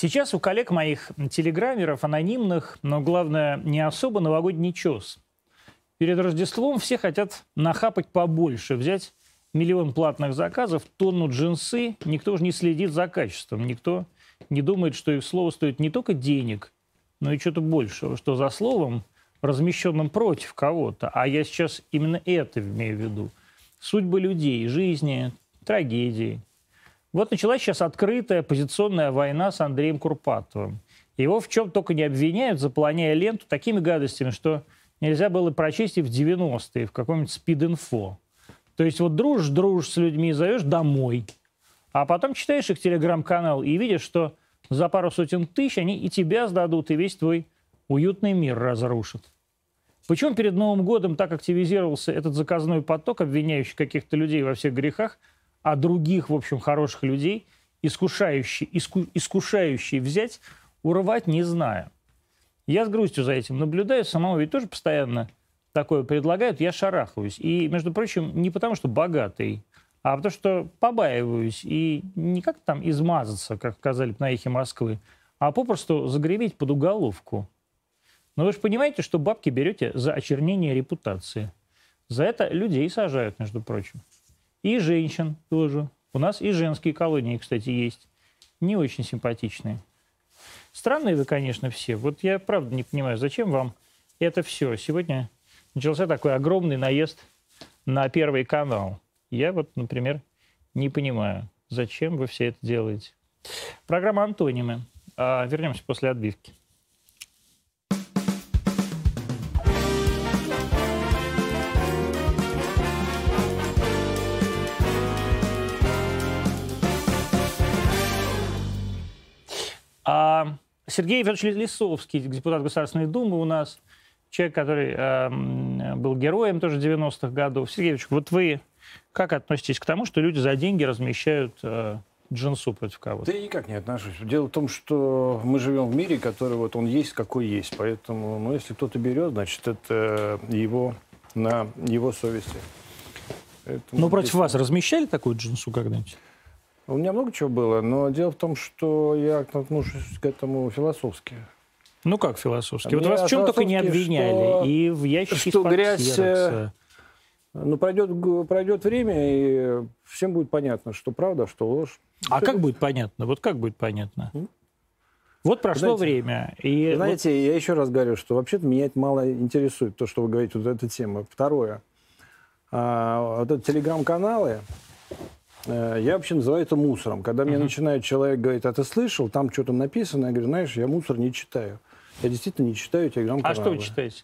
Сейчас у коллег моих телеграммеров, анонимных, но главное, не особо новогодний чес. Перед Рождеством все хотят нахапать побольше, взять миллион платных заказов, тонну джинсы. Никто же не следит за качеством, никто не думает, что их слово стоит не только денег, но и что-то большего, что за словом, размещенным против кого-то, а я сейчас именно это имею в виду, судьбы людей, жизни, трагедии. Вот началась сейчас открытая позиционная война с Андреем Курпатовым. Его в чем только не обвиняют, заполоняя ленту такими гадостями, что нельзя было прочесть и в 90-е, в каком-нибудь спид-инфо. То есть вот дружишь, дружишь с людьми, зовешь домой, а потом читаешь их телеграм-канал и видишь, что за пару сотен тысяч они и тебя сдадут, и весь твой уютный мир разрушат. Почему перед Новым годом так активизировался этот заказной поток, обвиняющий каких-то людей во всех грехах, а других, в общем, хороших людей, искушающий, иску, искушающий взять, урвать, не знаю. Я с грустью за этим наблюдаю, самого ведь тоже постоянно такое предлагают, я шарахаюсь. И, между прочим, не потому, что богатый, а потому что побаиваюсь. И не как там измазаться, как сказали на эхе Москвы, а попросту загреметь под уголовку. Но вы же понимаете, что бабки берете за очернение репутации. За это людей сажают, между прочим. И женщин тоже. У нас и женские колонии, кстати, есть. Не очень симпатичные. Странные вы, конечно, все. Вот я правда не понимаю, зачем вам это все. Сегодня начался такой огромный наезд на Первый канал. Я вот, например, не понимаю, зачем вы все это делаете. Программа «Антонимы». А, вернемся после отбивки. А Сергей Иванович Лисовский, депутат Государственной Думы у нас, человек, который э, был героем тоже 90-х годов. Сергей Иванович, вот вы как относитесь к тому, что люди за деньги размещают э, джинсу против кого-то? Да я никак не отношусь. Дело в том, что мы живем в мире, который вот он есть, какой есть. Поэтому, ну, если кто-то берет, значит, это его, на его совести. Поэтому Но против здесь... вас размещали такую джинсу когда-нибудь? У меня много чего было, но дело в том, что я отношусь к этому философски. Ну как философски? Вот вас в чем только не обвиняли. Что, и в ящике что грязь... Э, ну, пройдет, пройдет время, и всем будет понятно, что правда, что ложь. А как будет понятно? Вот как будет понятно? Вот прошло знаете, время. И знаете, вот... я еще раз говорю, что вообще-то меня это мало интересует, то, что вы говорите, вот эта тема. Второе. А, вот это телеграм-каналы, я вообще называю это мусором. Когда мне uh-huh. начинает человек говорить, а ты слышал, там что-то написано, я говорю, знаешь, я мусор не читаю. Я действительно не читаю телеграм-каналы. А что вы читаете,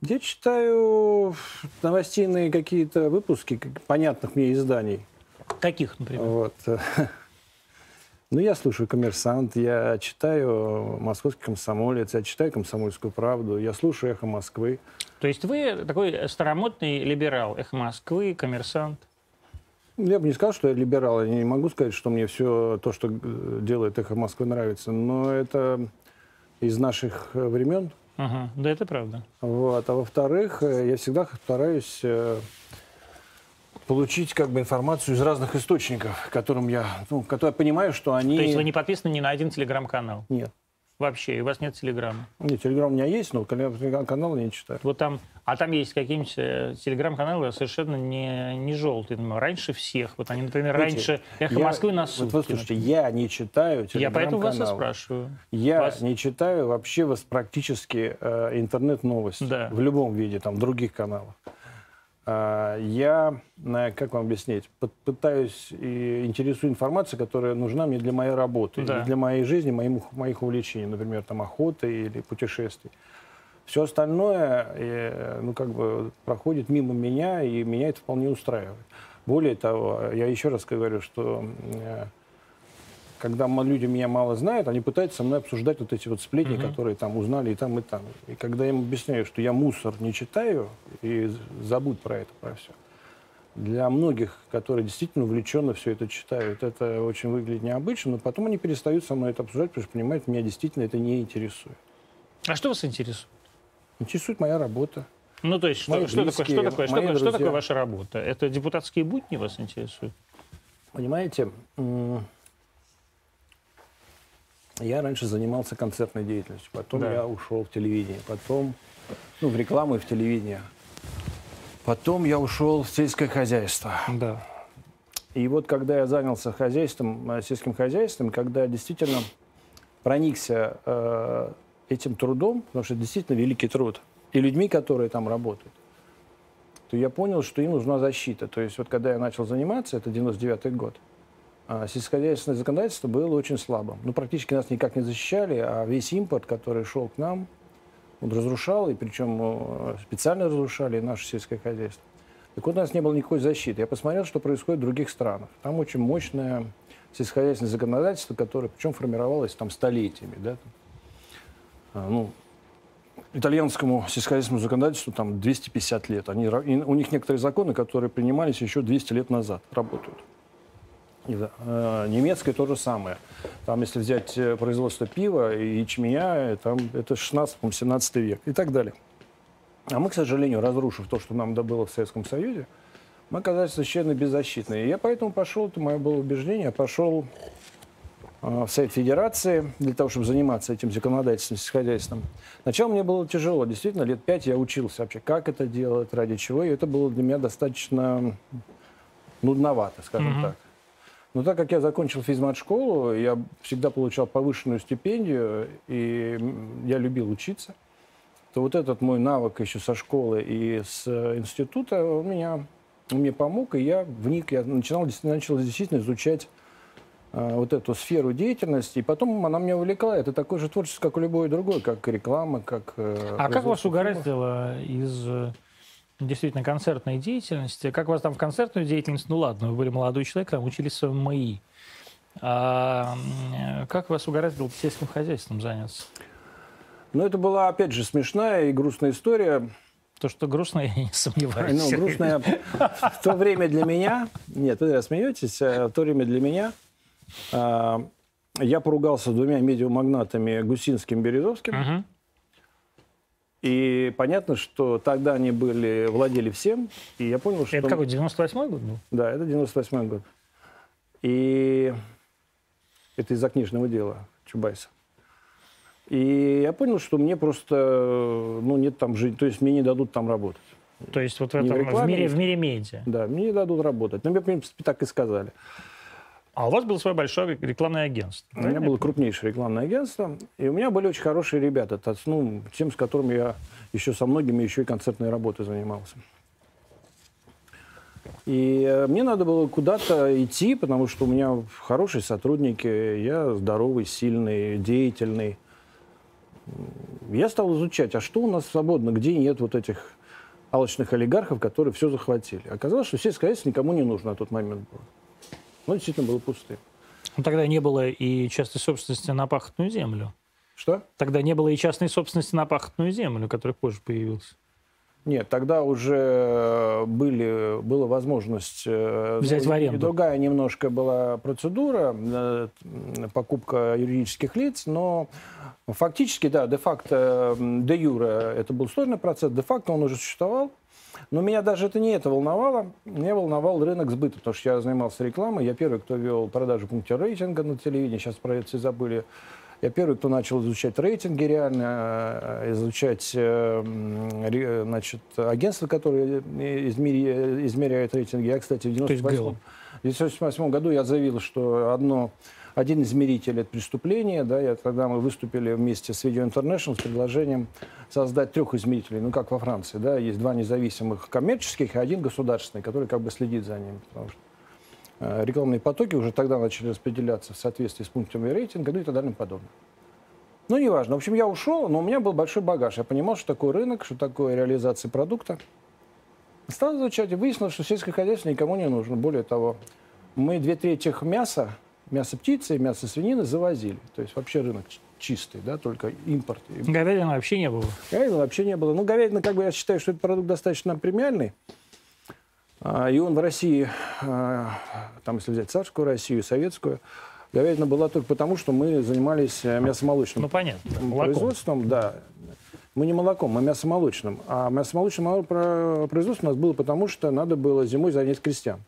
Я читаю новостейные какие-то выпуски понятных мне изданий. Каких, например? Вот. Ну, я слушаю «Коммерсант», я читаю «Московский комсомолец», я читаю «Комсомольскую правду», я слушаю «Эхо Москвы». То есть вы такой старомодный либерал «Эхо Москвы», «Коммерсант»? Я бы не сказал, что я либерал. Я не могу сказать, что мне все то, что э, делает «Эхо Москвы» нравится. Но это из наших э, времен. Ага, да, это правда. Вот. А во-вторых, э, я всегда стараюсь получить как бы информацию из разных источников, которым я, ну, которые я понимаю, что они... То есть вы не подписаны ни на один телеграм-канал? Нет вообще, и у вас нет телеграмма? Нет, телеграм у меня есть, но телеграм-канал я не читаю. Вот там, а там есть какие-нибудь э, телеграм-каналы совершенно не, не желтые, раньше всех. Вот они, например, Знаете, раньше «Эхо я, Москвы» на сутки. Вот, слушайте, я не читаю Я поэтому вас и спрашиваю. Я вас... не читаю вообще вас практически э, интернет-новости да. в любом виде, там, других каналах. А, я, как вам объяснить, пытаюсь и интересую информацию, которая нужна мне для моей работы, да. для моей жизни, моих, моих увлечений, например, там охоты или путешествий. Все остальное, э, ну, как бы проходит мимо меня, и меня это вполне устраивает. Более того, я еще раз говорю, что э, когда люди меня мало знают, они пытаются со мной обсуждать вот эти вот сплетни, угу. которые там узнали и там, и там. И когда я им объясняю, что я мусор не читаю, и забудь про это, про все. Для многих, которые действительно увлеченно все это читают, это очень выглядит необычно, но потом они перестают со мной это обсуждать, потому что понимают, меня действительно это не интересует. А что вас интересует? Интересует моя работа. Ну, то есть, что, что, такое, что, такое, что, что такое ваша работа? Это депутатские будни вас интересуют? Понимаете, Я раньше занимался концертной деятельностью, потом да. я ушел в телевидение, потом ну, в рекламу и в телевидение. Потом я ушел в сельское хозяйство. Да. И вот когда я занялся хозяйством, э, сельским хозяйством, когда действительно проникся э, этим трудом, потому что это действительно великий труд, и людьми, которые там работают, то я понял, что им нужна защита. То есть вот когда я начал заниматься, это 99 год, сельскохозяйственное законодательство было очень слабым. Ну, практически нас никак не защищали, а весь импорт, который шел к нам, он разрушал, и причем э, специально разрушали наше сельское хозяйство. Так вот, у нас не было никакой защиты. Я посмотрел, что происходит в других странах. Там очень мощное сельскохозяйственное законодательство, которое причем формировалось там столетиями. Да? А, ну, итальянскому сельскохозяйственному законодательству там 250 лет. Они, у них некоторые законы, которые принимались еще 200 лет назад, работают. Э, немецкое то же самое. Там, если взять э, производство пива и ячменя, там, это 16-17 век и так далее. А мы, к сожалению, разрушив то, что нам добыло в Советском Союзе, мы оказались совершенно беззащитны. И я поэтому пошел, это мое было убеждение, я пошел э, в Совет Федерации для того, чтобы заниматься этим законодательством, сельскохозяйством. Сначала мне было тяжело, действительно, лет пять я учился вообще, как это делать, ради чего, и это было для меня достаточно нудновато, скажем mm-hmm. так. Но так как я закончил физмат-школу, я всегда получал повышенную стипендию, и я любил учиться то вот этот мой навык еще со школы и с института, он, меня, он мне помог, и я вник, я начинал, начал действительно изучать э, вот эту сферу деятельности, и потом она меня увлекла. Это такое же творчество, как и любое другое, как реклама, как... Э, а как вас угораздило из э, действительно концертной деятельности? Как вас там в концертную деятельность? Ну ладно, вы были молодой человек, там учились в МАИ. А как вас угораздило сельским хозяйством заняться? Но это была, опять же, смешная и грустная история. То, что грустная, я не сомневаюсь. Ну, грустная в то время для меня... Нет, вы смеетесь. А в то время для меня а, я поругался с двумя медиамагнатами Гусинским и Березовским. Угу. И понятно, что тогда они были, владели всем. И я понял, что... Это какой, 98-й год был? Да, это 98-й год. И это из-за книжного дела Чубайса. И я понял, что мне просто ну, нет там жить, то есть мне не дадут там работать. То есть вот в, этом, в, рекламе, в, мире, в мире медиа? Да, мне не дадут работать. Но мне, в принципе, так и сказали. А у вас было свое большое рекламное агентство? У меня было крупнейшее рекламное агентство, и у меня были очень хорошие ребята, ну, тем, с которыми я еще со многими еще и концертной работой занимался. И э, мне надо было куда-то идти, потому что у меня хорошие сотрудники, я здоровый, сильный, деятельный я стал изучать, а что у нас свободно, где нет вот этих алочных олигархов, которые все захватили. Оказалось, что сельское хозяйство никому не нужно на тот момент было. Ну, действительно, было пустым. Ну, тогда не было и частной собственности на пахотную землю. Что? Тогда не было и частной собственности на пахотную землю, которая позже появилась. Нет, тогда уже были, была возможность... Э, Взять в аренду. Другая немножко была процедура, э, покупка юридических лиц, но фактически, да, де-факто, де юре это был сложный процесс, де-факто он уже существовал. Но меня даже это не это волновало. Меня волновал рынок сбыта, потому что я занимался рекламой. Я первый, кто вел продажу пунктира рейтинга на телевидении. Сейчас про это все забыли. Я первый, кто начал изучать рейтинги реально, э, изучать э, значит, агентства, которые измеряют рейтинги. Я, кстати, в 1998 году я заявил, что одно один измеритель это преступление, да, я, тогда мы выступили вместе с Video International с предложением создать трех измерителей, ну как во Франции, да, есть два независимых коммерческих и один государственный, который как бы следит за ними, потому что Э, рекламные потоки уже тогда начали распределяться в соответствии с пунктами рейтинга, ну и так далее и подобное. Ну, неважно. В общем, я ушел, но у меня был большой багаж. Я понимал, что такое рынок, что такое реализация продукта. Стал изучать и выяснилось, что сельское хозяйство никому не нужно. Более того, мы две трети мяса, мясо птицы и мясо свинины завозили. То есть вообще рынок чистый, да, только импорт. Говядины вообще не было? Говядины вообще не было. Ну, говядина, как бы, я считаю, что это продукт достаточно премиальный. А, и он в России, а, там, если взять царскую Россию, советскую, говядина была только потому, что мы занимались э, мясомолочным ну, понятно, производством. Да. Мы не молоком, мы мясомолочным. А мясомолочным производством у нас было потому, что надо было зимой занять крестьян.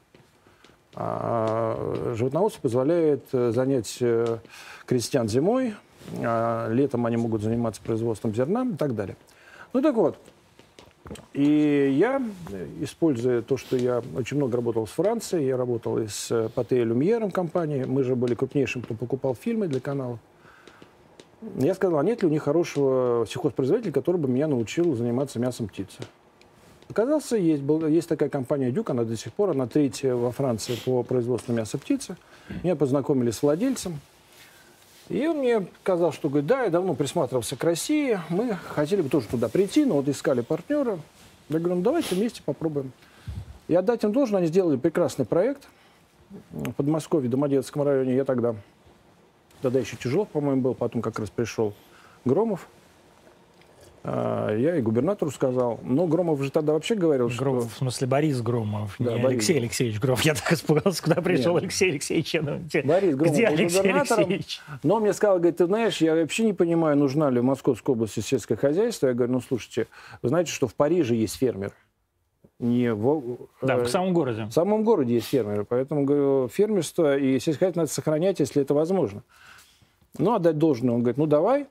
А животноводство позволяет занять крестьян зимой, а летом они могут заниматься производством зерна и так далее. Ну так вот, и я, используя то, что я очень много работал с Францией, я работал и с Патей Люмьером компанией, мы же были крупнейшим, кто покупал фильмы для канала. Я сказал, а нет ли у них хорошего сельхозпроизводителя, который бы меня научил заниматься мясом птицы. Оказался, есть, был, есть такая компания Дюк, она до сих пор, она третья во Франции по производству мяса птицы. Меня познакомили с владельцем. И он мне сказал, что говорит, да, я давно присматривался к России, мы хотели бы тоже туда прийти, но вот искали партнера. Я говорю, ну давайте вместе попробуем. И отдать им должен, они сделали прекрасный проект в Подмосковье, в Домодедовском районе. Я тогда, тогда еще тяжело, по-моему, был, потом как раз пришел Громов. А, я и губернатору сказал. Но Громов же тогда вообще говорил, Громов, что... в смысле Борис Громов, да, не Борис. Алексей Алексеевич Громов. Я так испугался, куда пришел Нет. Алексей Алексеевич. Ну, где, Борис Громов где Алексей Алексеевич? Но он мне сказал, говорит, ты знаешь, я вообще не понимаю, нужна ли в Московской области сельское хозяйство. Я говорю, ну слушайте, вы знаете, что в Париже есть фермер? Не в, да, э, в самом городе. В самом городе есть фермеры. Поэтому, говорю, фермерство и сельское хозяйство надо сохранять, если это возможно. Ну, отдать должное. Он говорит, ну давай,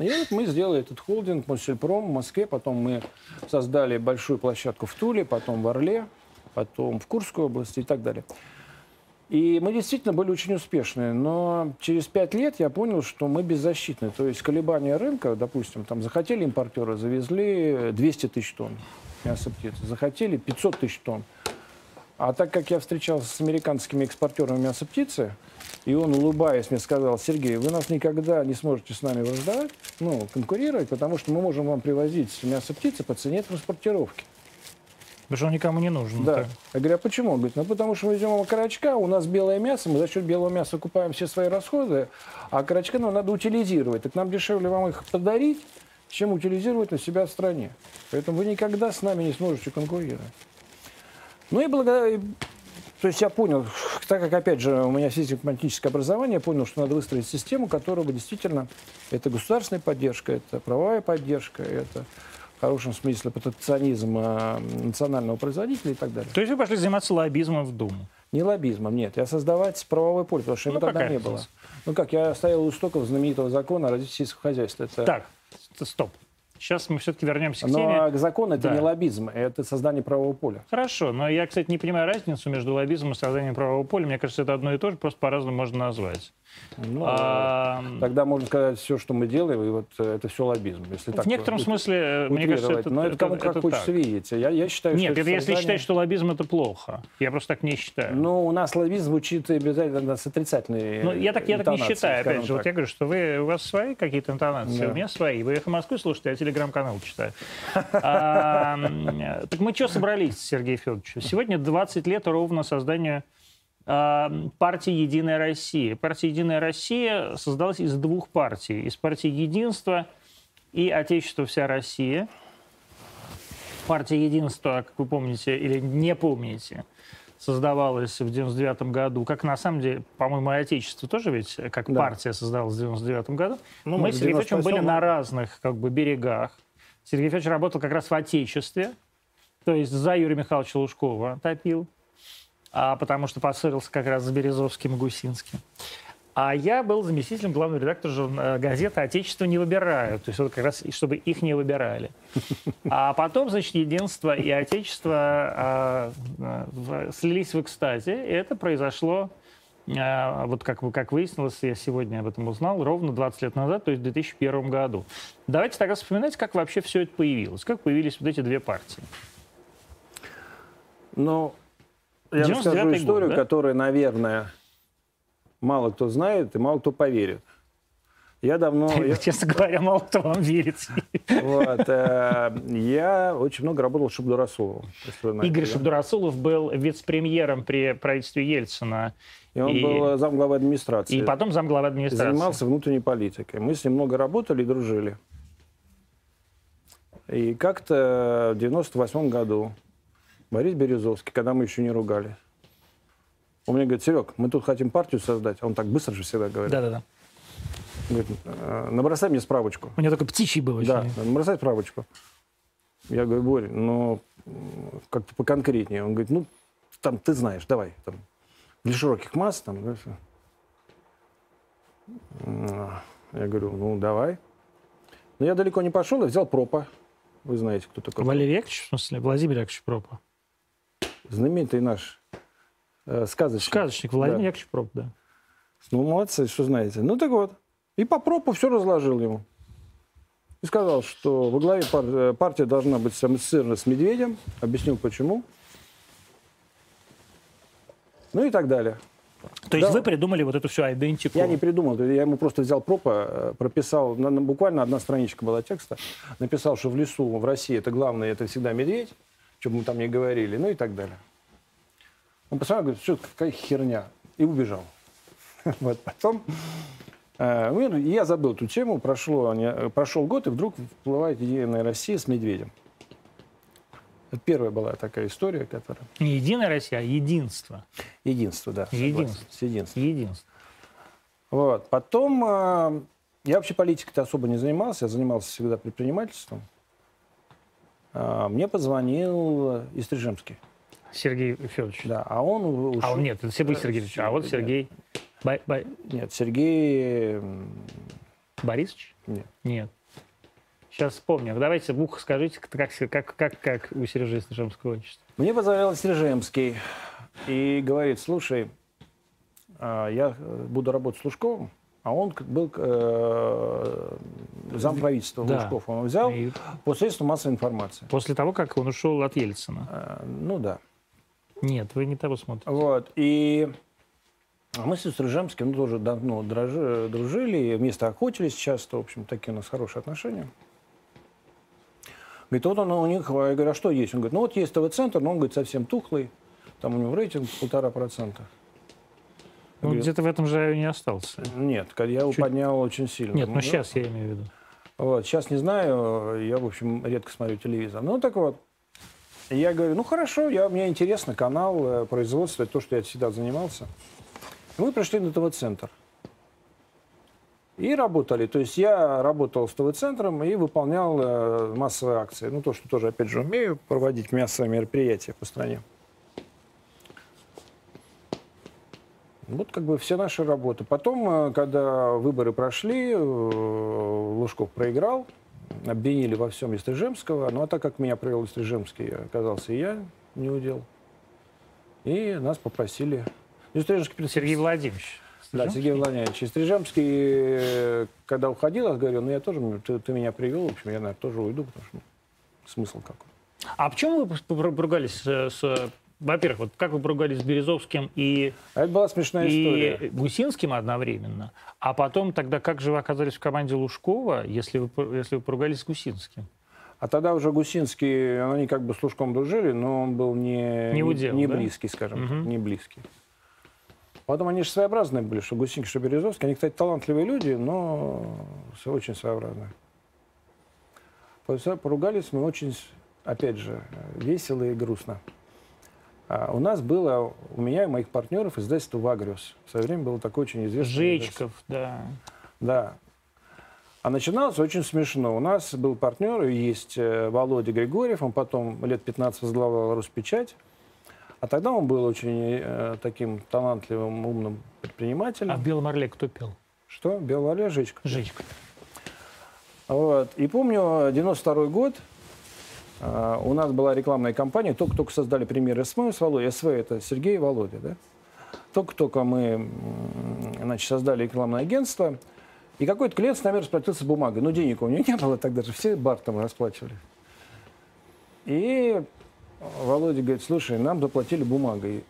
и вот мы сделали этот холдинг Мосельпром в Москве, потом мы создали большую площадку в Туле, потом в Орле, потом в Курской области и так далее. И мы действительно были очень успешны, но через пять лет я понял, что мы беззащитны. То есть колебания рынка, допустим, там захотели импортеры, завезли 200 тысяч тонн мяса птицы, захотели 500 тысяч тонн. А так как я встречался с американскими экспортерами мяса птицы, и он, улыбаясь, мне сказал, Сергей, вы нас никогда не сможете с нами враждовать, ну, конкурировать, потому что мы можем вам привозить мясо птицы по цене транспортировки. Потому что он никому не нужен. Да. Так. Я говорю, а почему? Он говорит, ну потому что мы везем окорочка, у нас белое мясо, мы за счет белого мяса купаем все свои расходы, а окорочка ну, надо утилизировать. Так нам дешевле вам их подарить, чем утилизировать на себя в стране. Поэтому вы никогда с нами не сможете конкурировать. Ну и благодаря... То есть я понял, так как, опять же, у меня физико-математическое образование, я понял, что надо выстроить систему, которая бы действительно... Это государственная поддержка, это правовая поддержка, это в хорошем смысле протекционизм а, национального производителя и так далее. То есть вы пошли заниматься лоббизмом в Думу? Не лоббизмом, нет. Я создавать правовое поле, потому что ну, его тогда не было. Ну как, я стоял у истоков знаменитого закона о развитии сельского хозяйства. Это... Так, стоп. Сейчас мы все-таки вернемся к но теме. Но закон это да. не лоббизм, это создание правового поля. Хорошо, но я, кстати, не понимаю разницу между лоббизмом и созданием правового поля. Мне кажется, это одно и то же, просто по-разному можно назвать. Ну, а... Тогда можно сказать все, что мы делаем, и вот э, это все лоббизм. Если в так некотором смысле, мне кажется, это Но это, кому как это хочется так. видеть. Я, я считаю, Нет, что это, это создание... если считать, что лоббизм это плохо. Я просто так не считаю. Ну, у нас лоббизм звучит обязательно с отрицательной Ну, я так, я так не считаю, опять же. Так. Вот я говорю, что вы, у вас свои какие-то интонации, да. у меня свои. Вы «Эхо Москвы» слушаете, я телеграм-канал читаю. А, так мы что собрались, Сергей Федорович? Сегодня 20 лет ровно созданию а, партии «Единая Россия». Партия «Единая Россия» создалась из двух партий. Из партии «Единство» и «Отечество вся Россия». Партия «Единство», как вы помните или не помните, создавалась в 99 году, как на самом деле, по-моему, и Отечество тоже ведь как да. партия создалась в 99 году. Ну, Мы с Сергеем Федоровичем были на разных как бы, берегах. Сергей Федорович работал как раз в Отечестве, то есть за Юрия Михайловича Лужкова топил а, потому что поссорился как раз с Березовским и Гусинским. А я был заместителем главного редактора э, газеты «Отечество не выбирают». То есть вот как раз, чтобы их не выбирали. А потом, значит, «Единство» и «Отечество» а, а, слились в экстазе. И это произошло, а, вот как, как выяснилось, я сегодня об этом узнал, ровно 20 лет назад, то есть в 2001 году. Давайте тогда вспоминать, как вообще все это появилось. Как появились вот эти две партии. Ну, я расскажу историю, год, да? которая, наверное, мало кто знает и мало кто поверит. Я давно... Я... Честно говоря, мало кто вам верит. Вот, э, я очень много работал с Шабдурасуловым. Игорь Шабдурасулов был вице-премьером при правительстве Ельцина. И он и... был замглавы администрации. И потом замглавы администрации. Занимался внутренней политикой. Мы с ним много работали и дружили. И как-то в 98 году Борис Березовский, когда мы еще не ругали. Он мне говорит, Серег, мы тут хотим партию создать. Он так быстро же всегда говорит. Да-да-да. Говорит, «Э, набросай мне справочку. У него только птичий был очень. Да, набросай справочку. Я говорю, Боря, ну, как-то поконкретнее. Он говорит, ну, там, ты знаешь, давай. Там. для широких масс. Там, да, я говорю, ну, давай. Но я далеко не пошел, я взял пропа. Вы знаете, кто такой. Валерий Яковлевич, в смысле? Владимир Яковлевич Пропа. Знаменитый наш э, сказочник. Сказочник Владимир да. Яковлевич Проп, да. Ну, молодцы, что знаете. Ну, так вот. И по пропу все разложил ему. И сказал, что во главе пар- э, партия должна быть ассоциирована с Медведем. Объяснил, почему. Ну и так далее. То есть да. вы придумали вот эту всю идентику? Я не придумал, я ему просто взял пропа, э, прописал, буквально одна страничка была текста, написал, что в лесу, в России это главное, это всегда медведь, что бы мы там не говорили, ну и так далее. Он посмотрел, говорит, что какая херня, и убежал. Вот потом э, я забыл эту тему, прошло, прошел год, и вдруг всплывает Единая Россия с медведем. Это первая была такая история, которая... Не Единая Россия, а единство. Единство, да. Единство. С единством. Единство. Вот. Потом э, я вообще политикой-то особо не занимался, я занимался всегда предпринимательством. Э, мне позвонил Истрижемский. Сергей Федорович. Да, а он. А он нет, это Сергей Федорович, а вот Сергей... Бо... Бо... Нет, Сергей... Борисович? Нет. Нет. Сейчас вспомню. Давайте в ухо скажите, как, как, как, как у Сережи Снежемского отчество. Мне позвонил Снежемский и говорит, слушай, а, я буду работать с Лужковым, а он был э, замправительства да. Лужков. Он взял и... по средству массовой информации. После того, как он ушел от Ельцина? А, ну да. Нет, вы не того смотрите. Вот. И мы с Стрижемским ну, тоже давно дружили, дружили, вместе охотились часто. В общем, такие у нас хорошие отношения. Говорит, вот он у них, я говорю, а что есть? Он говорит, ну вот есть ТВ-центр, но он, говорит, совсем тухлый, там у него рейтинг полтора процента. Ну, где-то в этом же не остался. Нет, я его Чуть... поднял очень сильно. Нет, ну, ну сейчас я имею в виду. Вот, сейчас не знаю, я, в общем, редко смотрю телевизор. Ну, так вот, я говорю, ну, хорошо, я, мне интересно, канал, э, производство, то, что я всегда занимался. И мы пришли на ТВ-центр. И работали. То есть я работал с ТВ-центром и выполнял э, массовые акции. Ну, то, что тоже, опять же, умею проводить массовые мероприятия по стране. Вот как бы все наши работы. Потом, э, когда выборы прошли, э, Лужков проиграл, обвинили во всем Истрижемского. Ну, а так как меня провел Истрижемский, оказался и я не удел. И нас попросили... Истрижемский... Сергей Владимирович. Да, Сергей Владимирович. И Стрижемский, э, когда уходил, я говорю, ну я тоже, ты, ты меня привел, в общем, я, наверное, тоже уйду, потому что ну, смысл какой. А почему вы поругались с во-первых, вот как вы поругались с Березовским и, а это была смешная и история. Гусинским одновременно, а потом тогда как же вы оказались в команде Лужкова, если вы, если вы поругались с Гусинским? А тогда уже Гусинский, они как бы с Лужком дружили, но он был не, не, удел, не да? близкий, скажем угу. не близкий. Потом они же своеобразные были, что Гусинки, что Березовский. Они, кстати, талантливые люди, но очень своеобразные. Поругались мы очень, опять же, весело и грустно. А у нас было, у меня и моих партнеров издательство «Вагриус». В свое время было такое очень известное Жечков, да. Да. А начиналось очень смешно. У нас был партнер, есть э, Володя Григорьев, он потом лет 15 возглавлял Руспечать. А тогда он был очень э, таким талантливым, умным предпринимателем. А в «Белом орле» кто пел? Что? «Белый орле» Жичка. Жичка. Вот. И помню, 92 год, у нас была рекламная кампания, только-только создали премьер СМ с Володей. СВ – это Сергей и Володя, да? Только-только мы значит, создали рекламное агентство, и какой-то клиент с нами расплатился бумагой. Но денег у него не было тогда же, все бартом расплачивали. И Володя говорит, слушай, нам заплатили бумагой.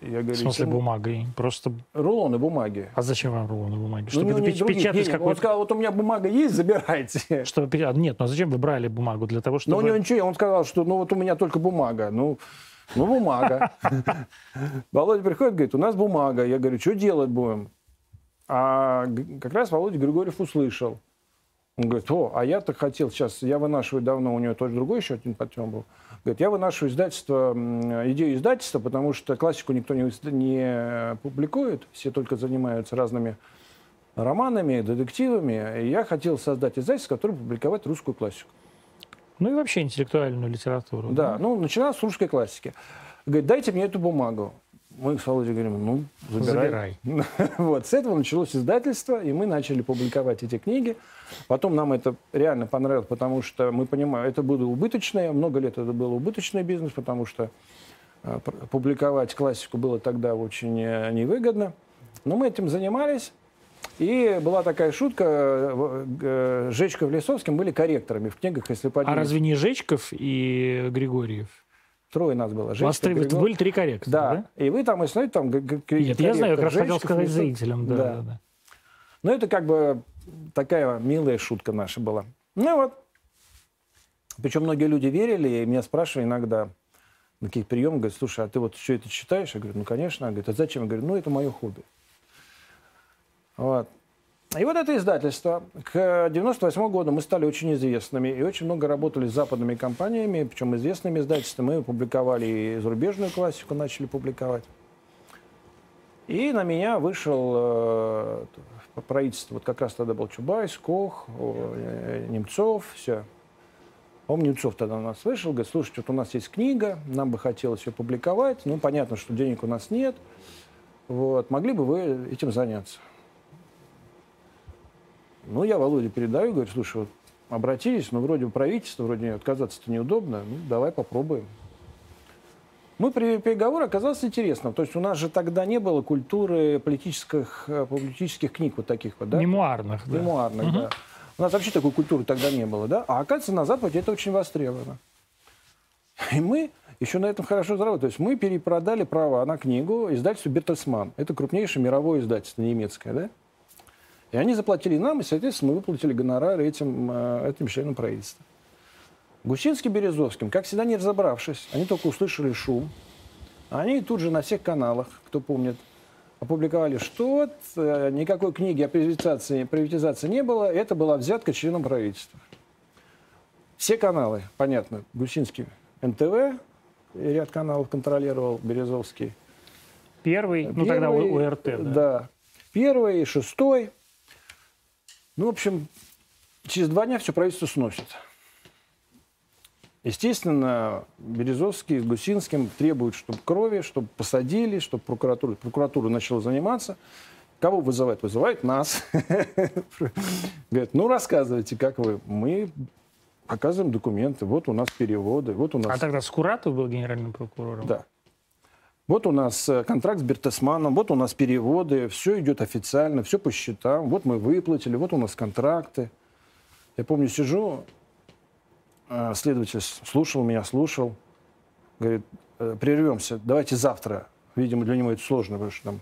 Я говорю, в смысле Чему? бумагой? Просто... Рулоны бумаги. А зачем вам рулоны бумаги? Ну, Чтобы ну, печ- печатать какой-то... Он сказал, вот у меня бумага есть, забирайте. Чтобы печатать... Нет, ну а зачем вы брали бумагу? Для того, чтобы... Ну, у него ничего, он сказал, что ну вот у меня только бумага. Ну, ну бумага. Володя приходит, говорит, у нас бумага. Я говорю, что делать будем? А как раз Володя Григорьев услышал. Он говорит, о, а я так хотел сейчас, я вынашиваю давно, у него тоже другой еще один подъем был. Говорит, я выношу издательство, идею издательства, потому что классику никто не, не публикует, все только занимаются разными романами, детективами. И я хотел создать издательство, которое публиковать русскую классику. Ну и вообще интеллектуальную литературу. Да, да? ну начиналось с русской классики. Говорит, дайте мне эту бумагу. Мы с Володей говорим, ну, забирай. Забирай. вот, с этого началось издательство, и мы начали публиковать эти книги. Потом нам это реально понравилось, потому что мы понимаем, это было убыточное, много лет это был убыточный бизнес, потому что э, публиковать классику было тогда очень э, невыгодно. Но мы этим занимались, и была такая шутка, э, Жечков и Лисовским были корректорами в книгах, если поднять. А разве не Жечков и Григорьев? Трое нас было. Жечков, У вас три, Григорьев. были три корректора, да. да? И вы там, и знаете, там Нет, я знаю, я как раз хотел сказать зрителям. Да, да. Да, да. Ну, это как бы такая милая шутка наша была. Ну вот. Причем многие люди верили, и меня спрашивали иногда на каких приемах, говорят, слушай, а ты вот все это читаешь? Я говорю, ну, конечно. Я говорю, а зачем? Я говорю, ну, это мое хобби. Вот. И вот это издательство. К 98 году мы стали очень известными и очень много работали с западными компаниями, причем известными издательствами. Мы публиковали и зарубежную классику, начали публиковать. И на меня вышел э, правительство, вот как раз тогда был Чубайс, Кох, э, Немцов, все. Он Немцов тогда у нас вышел, говорит, слушайте, вот у нас есть книга, нам бы хотелось ее публиковать, ну, понятно, что денег у нас нет, вот, могли бы вы этим заняться? Ну, я Володе передаю, говорю, слушай, вот обратились, но вроде правительство, вроде отказаться-то неудобно, ну, давай попробуем. Мы при переговоре оказалось интересным. То есть у нас же тогда не было культуры политических, э, политических книг вот таких вот, да? Мемуарных, да. Мемуарных, угу. да. У нас вообще такой культуры тогда не было, да? А оказывается, на Западе это очень востребовано. И мы еще на этом хорошо заработали. То есть мы перепродали права на книгу издательству Бертельсман. Это крупнейшее мировое издательство немецкое, да? И они заплатили нам, и, соответственно, мы выплатили гонорары этим, э, этим членам правительства. Гусинским, Березовским, как всегда, не разобравшись, они только услышали шум. Они тут же на всех каналах, кто помнит, опубликовали, что вот э, никакой книги о приватизации, приватизации не было, это была взятка членам правительства. Все каналы, понятно, Гусинский НТВ, ряд каналов контролировал Березовский. Первый, Первый ну тогда УРТ, да. Да. Первый, шестой. Ну, в общем, через два дня все правительство сносит. Естественно, Березовский с Гусинским требуют, чтобы крови, чтобы посадили, чтобы прокуратура, прокуратура начала заниматься. Кого вызывают? Вызывают нас. Говорят, ну рассказывайте, как вы. Мы показываем документы, вот у нас переводы, вот у нас... А тогда Скуратов был генеральным прокурором? Да. Вот у нас э, контракт с Бертесманом, вот у нас переводы, все идет официально, все по счетам, вот мы выплатили, вот у нас контракты. Я помню, сижу, э, следователь слушал меня, слушал, говорит, «Э, прервемся, давайте завтра. Видимо, для него это сложно, потому что там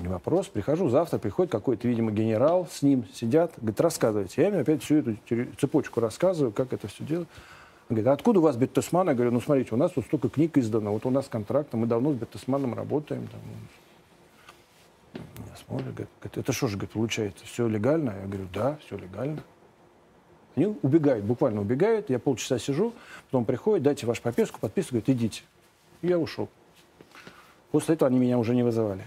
не вопрос. Прихожу завтра, приходит какой-то, видимо, генерал, с ним сидят, говорит, рассказывайте. Я ему опять всю эту цепочку рассказываю, как это все делать. Он говорит, а откуда у вас Бертесман? Я говорю, ну смотрите, у нас вот столько книг издано, вот у нас контракт, мы давно с Бертесманом работаем. Там. Я смотрю, говорит, это что же, говорит, получается, все легально? Я говорю, да, все легально. Они убегают, буквально убегают, я полчаса сижу, потом приходят, дайте вашу пописку, подписывают, говорит, идите. И я ушел. После этого они меня уже не вызывали.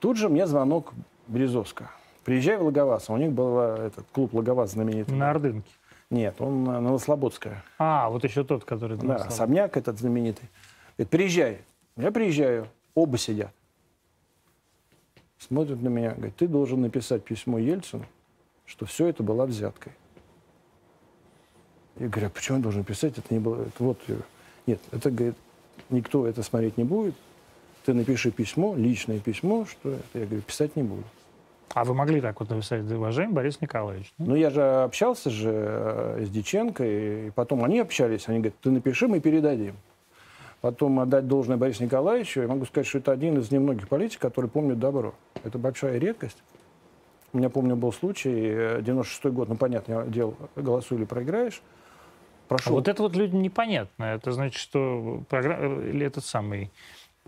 Тут же мне звонок Березовска. Приезжай в Логоваз. У них был этот клуб Логоваз знаменитый. На Ордынке. Нет, он на Новослободская. А, вот еще тот, который... Да, особняк этот знаменитый. Говорит, приезжай. Я приезжаю, оба сидят. Смотрят на меня, говорит, ты должен написать письмо Ельцину, что все это была взяткой. Я говорю, а почему я должен писать? Это не было... Это вот... Нет, это, говорит, никто это смотреть не будет. Ты напиши письмо, личное письмо, что это. Я говорю, писать не буду. А вы могли так вот написать, уважаемый Борис Николаевич? Ну, ну я же общался же э, с Диченко, и потом они общались, они говорят, ты напиши, мы передадим. Потом отдать должное Борису Николаевичу, я могу сказать, что это один из немногих политиков, который помнит добро. Это большая редкость. У меня, помню, был случай, 96-й э, год, ну, понятно, дело, голосуй или проиграешь. Прошел. А вот это вот людям непонятно. Это значит, что программа, или этот самый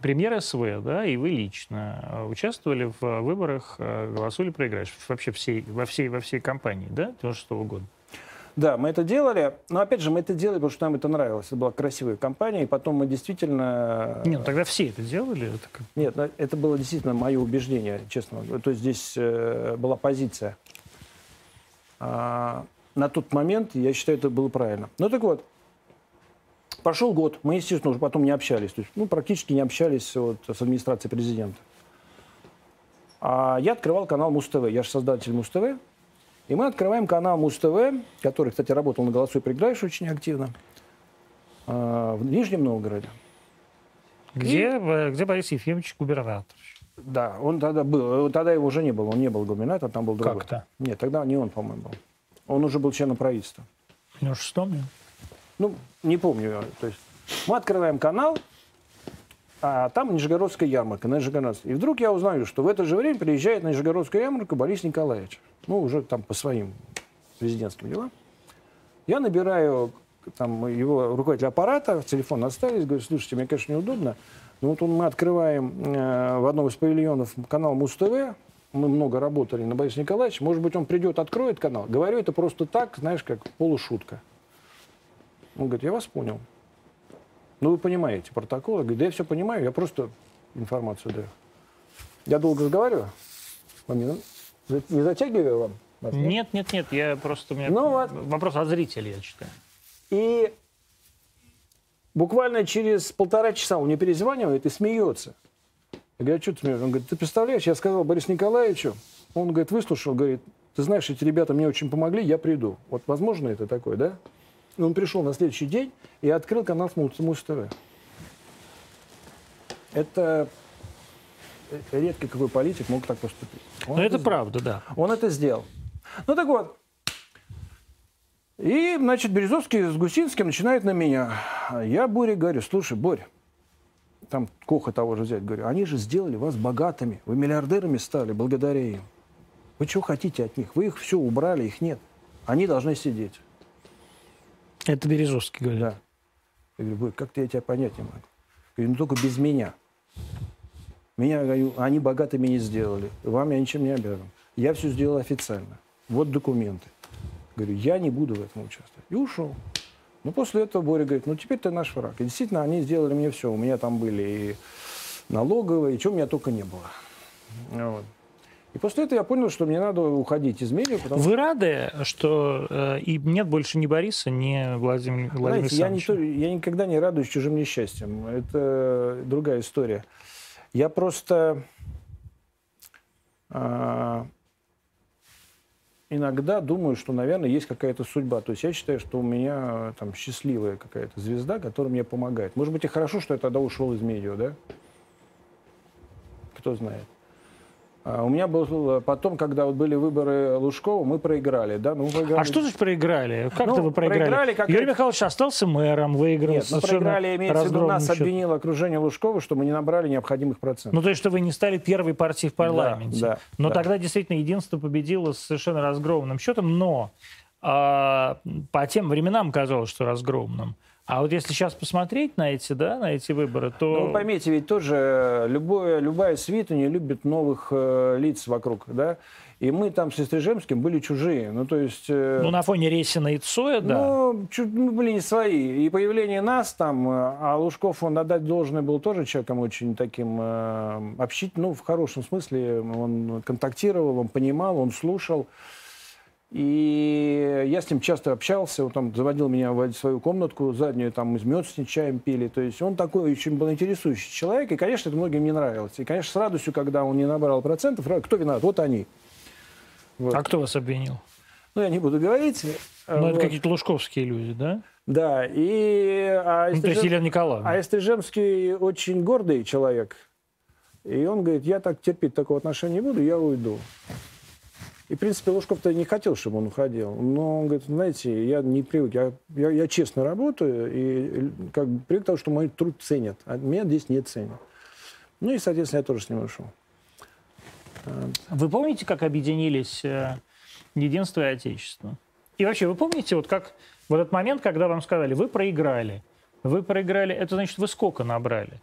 премьер СВ, да, и вы лично э, участвовали в выборах, э, голосовали, проиграешь вообще всей, во всей, во всей кампании, да, 96 -го года? Да, мы это делали, но опять же мы это делали, потому что нам это нравилось. Это была красивая компания, и потом мы действительно... Нет, ну тогда все это делали? Это. Нет, это было действительно мое убеждение, честно. То есть здесь э, была позиция. А, на тот момент, я считаю, это было правильно. Ну так вот, Прошел год, мы, естественно, уже потом не общались. То есть, ну, практически не общались вот, с администрацией президента. А я открывал канал Муз-ТВ. Я же создатель Муз-ТВ. И мы открываем канал Муз-ТВ, который, кстати, работал на «Голосуй, проиграешь» очень активно, а, в Нижнем Новгороде. Где, и... где Борис Ефимович губернатор? Да, он тогда был. Тогда его уже не было. Он не был губернатором, там был другой. Как-то? Нет, тогда не он, по-моему, был. Он уже был членом правительства. В 96 Ну, не помню. То есть мы открываем канал, а там Нижегородская ярмарка на Нижегородской. И вдруг я узнаю, что в это же время приезжает на Нижегородскую ярмарку Борис Николаевич. Ну, уже там по своим президентским делам. Я набираю там, его руководителя аппарата, телефон оставить, говорю, слушайте, мне, конечно, неудобно, но вот он, мы открываем э, в одном из павильонов канал Муз-ТВ, мы много работали на Бориса Николаевича, может быть, он придет, откроет канал. Говорю это просто так, знаешь, как полушутка. Он говорит, я вас понял. Ну, вы понимаете протокол. Я говорю, да я все понимаю, я просто информацию даю. Я долго разговариваю? Не затягиваю вам? Нет, нет, нет, я просто... У меня ну, вот. Вопрос от зрителей, я читаю. И буквально через полтора часа он мне перезванивает и смеется. Я говорю, а что ты смеешься? Он говорит, ты представляешь, я сказал Борису Николаевичу, он, говорит, выслушал, говорит, ты знаешь, эти ребята мне очень помогли, я приду. Вот возможно это такое, да? И он пришел на следующий день и открыл канал Муз ТВ. Это редко какой политик мог так поступить. Он Но это, это правда, да. Он это сделал. Ну так вот. И, значит, Березовский с Гусинским начинает на меня. Я Боре говорю, слушай, Борь, там Коха того же взять, говорю, они же сделали вас богатыми, вы миллиардерами стали благодаря им. Вы чего хотите от них? Вы их все убрали, их нет. Они должны сидеть. Это Березовский говорит. Да. Я говорю, Борь, как-то я тебя понять не могу. Я говорю, ну только без меня. Меня, говорю, они богатыми не сделали. Вам я ничем не обязан. Я все сделал официально. Вот документы. Говорю, я не буду в этом участвовать. И ушел. Но после этого Боря говорит, ну теперь ты наш враг. И действительно, они сделали мне все. У меня там были и налоговые, и чего у меня только не было. Вот. И после этого я понял, что мне надо уходить из медиа. Потому... Вы рады, что э, и нет больше ни Бориса, ни Владимира Владимира Знаете, я, не я никогда не радуюсь чужим несчастьям. Это другая история. Я просто э, иногда думаю, что, наверное, есть какая-то судьба. То есть я считаю, что у меня там счастливая какая-то звезда, которая мне помогает. Может быть, и хорошо, что я тогда ушел из медиа, да? Кто знает. А у меня был потом, когда вот были выборы Лужкова, мы проиграли, да? Ну, проиграли. А что значит проиграли? Как ну, вы проиграли? проиграли как Юрий Михайлович остался мэром, выиграл Нет, ну проиграли, имеется в виду, нас счет. обвинило окружение Лужкова, что мы не набрали необходимых процентов. Ну, то есть, что вы не стали первой партией в парламенте. Да, да, но да. тогда действительно единство победило с совершенно разгромным счетом, но а, по тем временам казалось, что разгромным. А вот если сейчас посмотреть на эти, да, на эти выборы, то... Ну, поймите, ведь тоже любое, любая свита не любит новых э, лиц вокруг, да? И мы там с Истрижемским были чужие. Ну, то есть... Э, ну, на фоне Ресина и Цоя, да. Ну, чуть, мы были не свои. И появление нас там, э, а Лужков, он отдать должное был тоже человеком очень таким э, общительным, ну, в хорошем смысле. Он контактировал, он понимал, он слушал. И я с ним часто общался, он там заводил меня в свою комнатку заднюю, там из мед с чаем пили. То есть он такой очень был интересующий человек, и, конечно, это многим не нравилось. И, конечно, с радостью, когда он не набрал процентов, кто виноват? Вот они. Вот. А кто вас обвинил? Ну, я не буду говорить. Ну, вот. это какие-то лужковские люди, да? Да, и... А ну, то есть Елена Николаевна. А Эстрижемский очень гордый человек. И он говорит, я так терпеть такого отношения не буду, я уйду. И, в принципе, Лужков-то не хотел, чтобы он уходил. Но он говорит, знаете, я не привык, я, я, я честно работаю, и как бы привык к тому, что мой труд ценят, а меня здесь не ценят. Ну и, соответственно, я тоже с ним ушел. Вы помните, как объединились э, единство и отечество? И вообще, вы помните, вот как в этот момент, когда вам сказали, вы проиграли, вы проиграли, это значит, вы сколько набрали?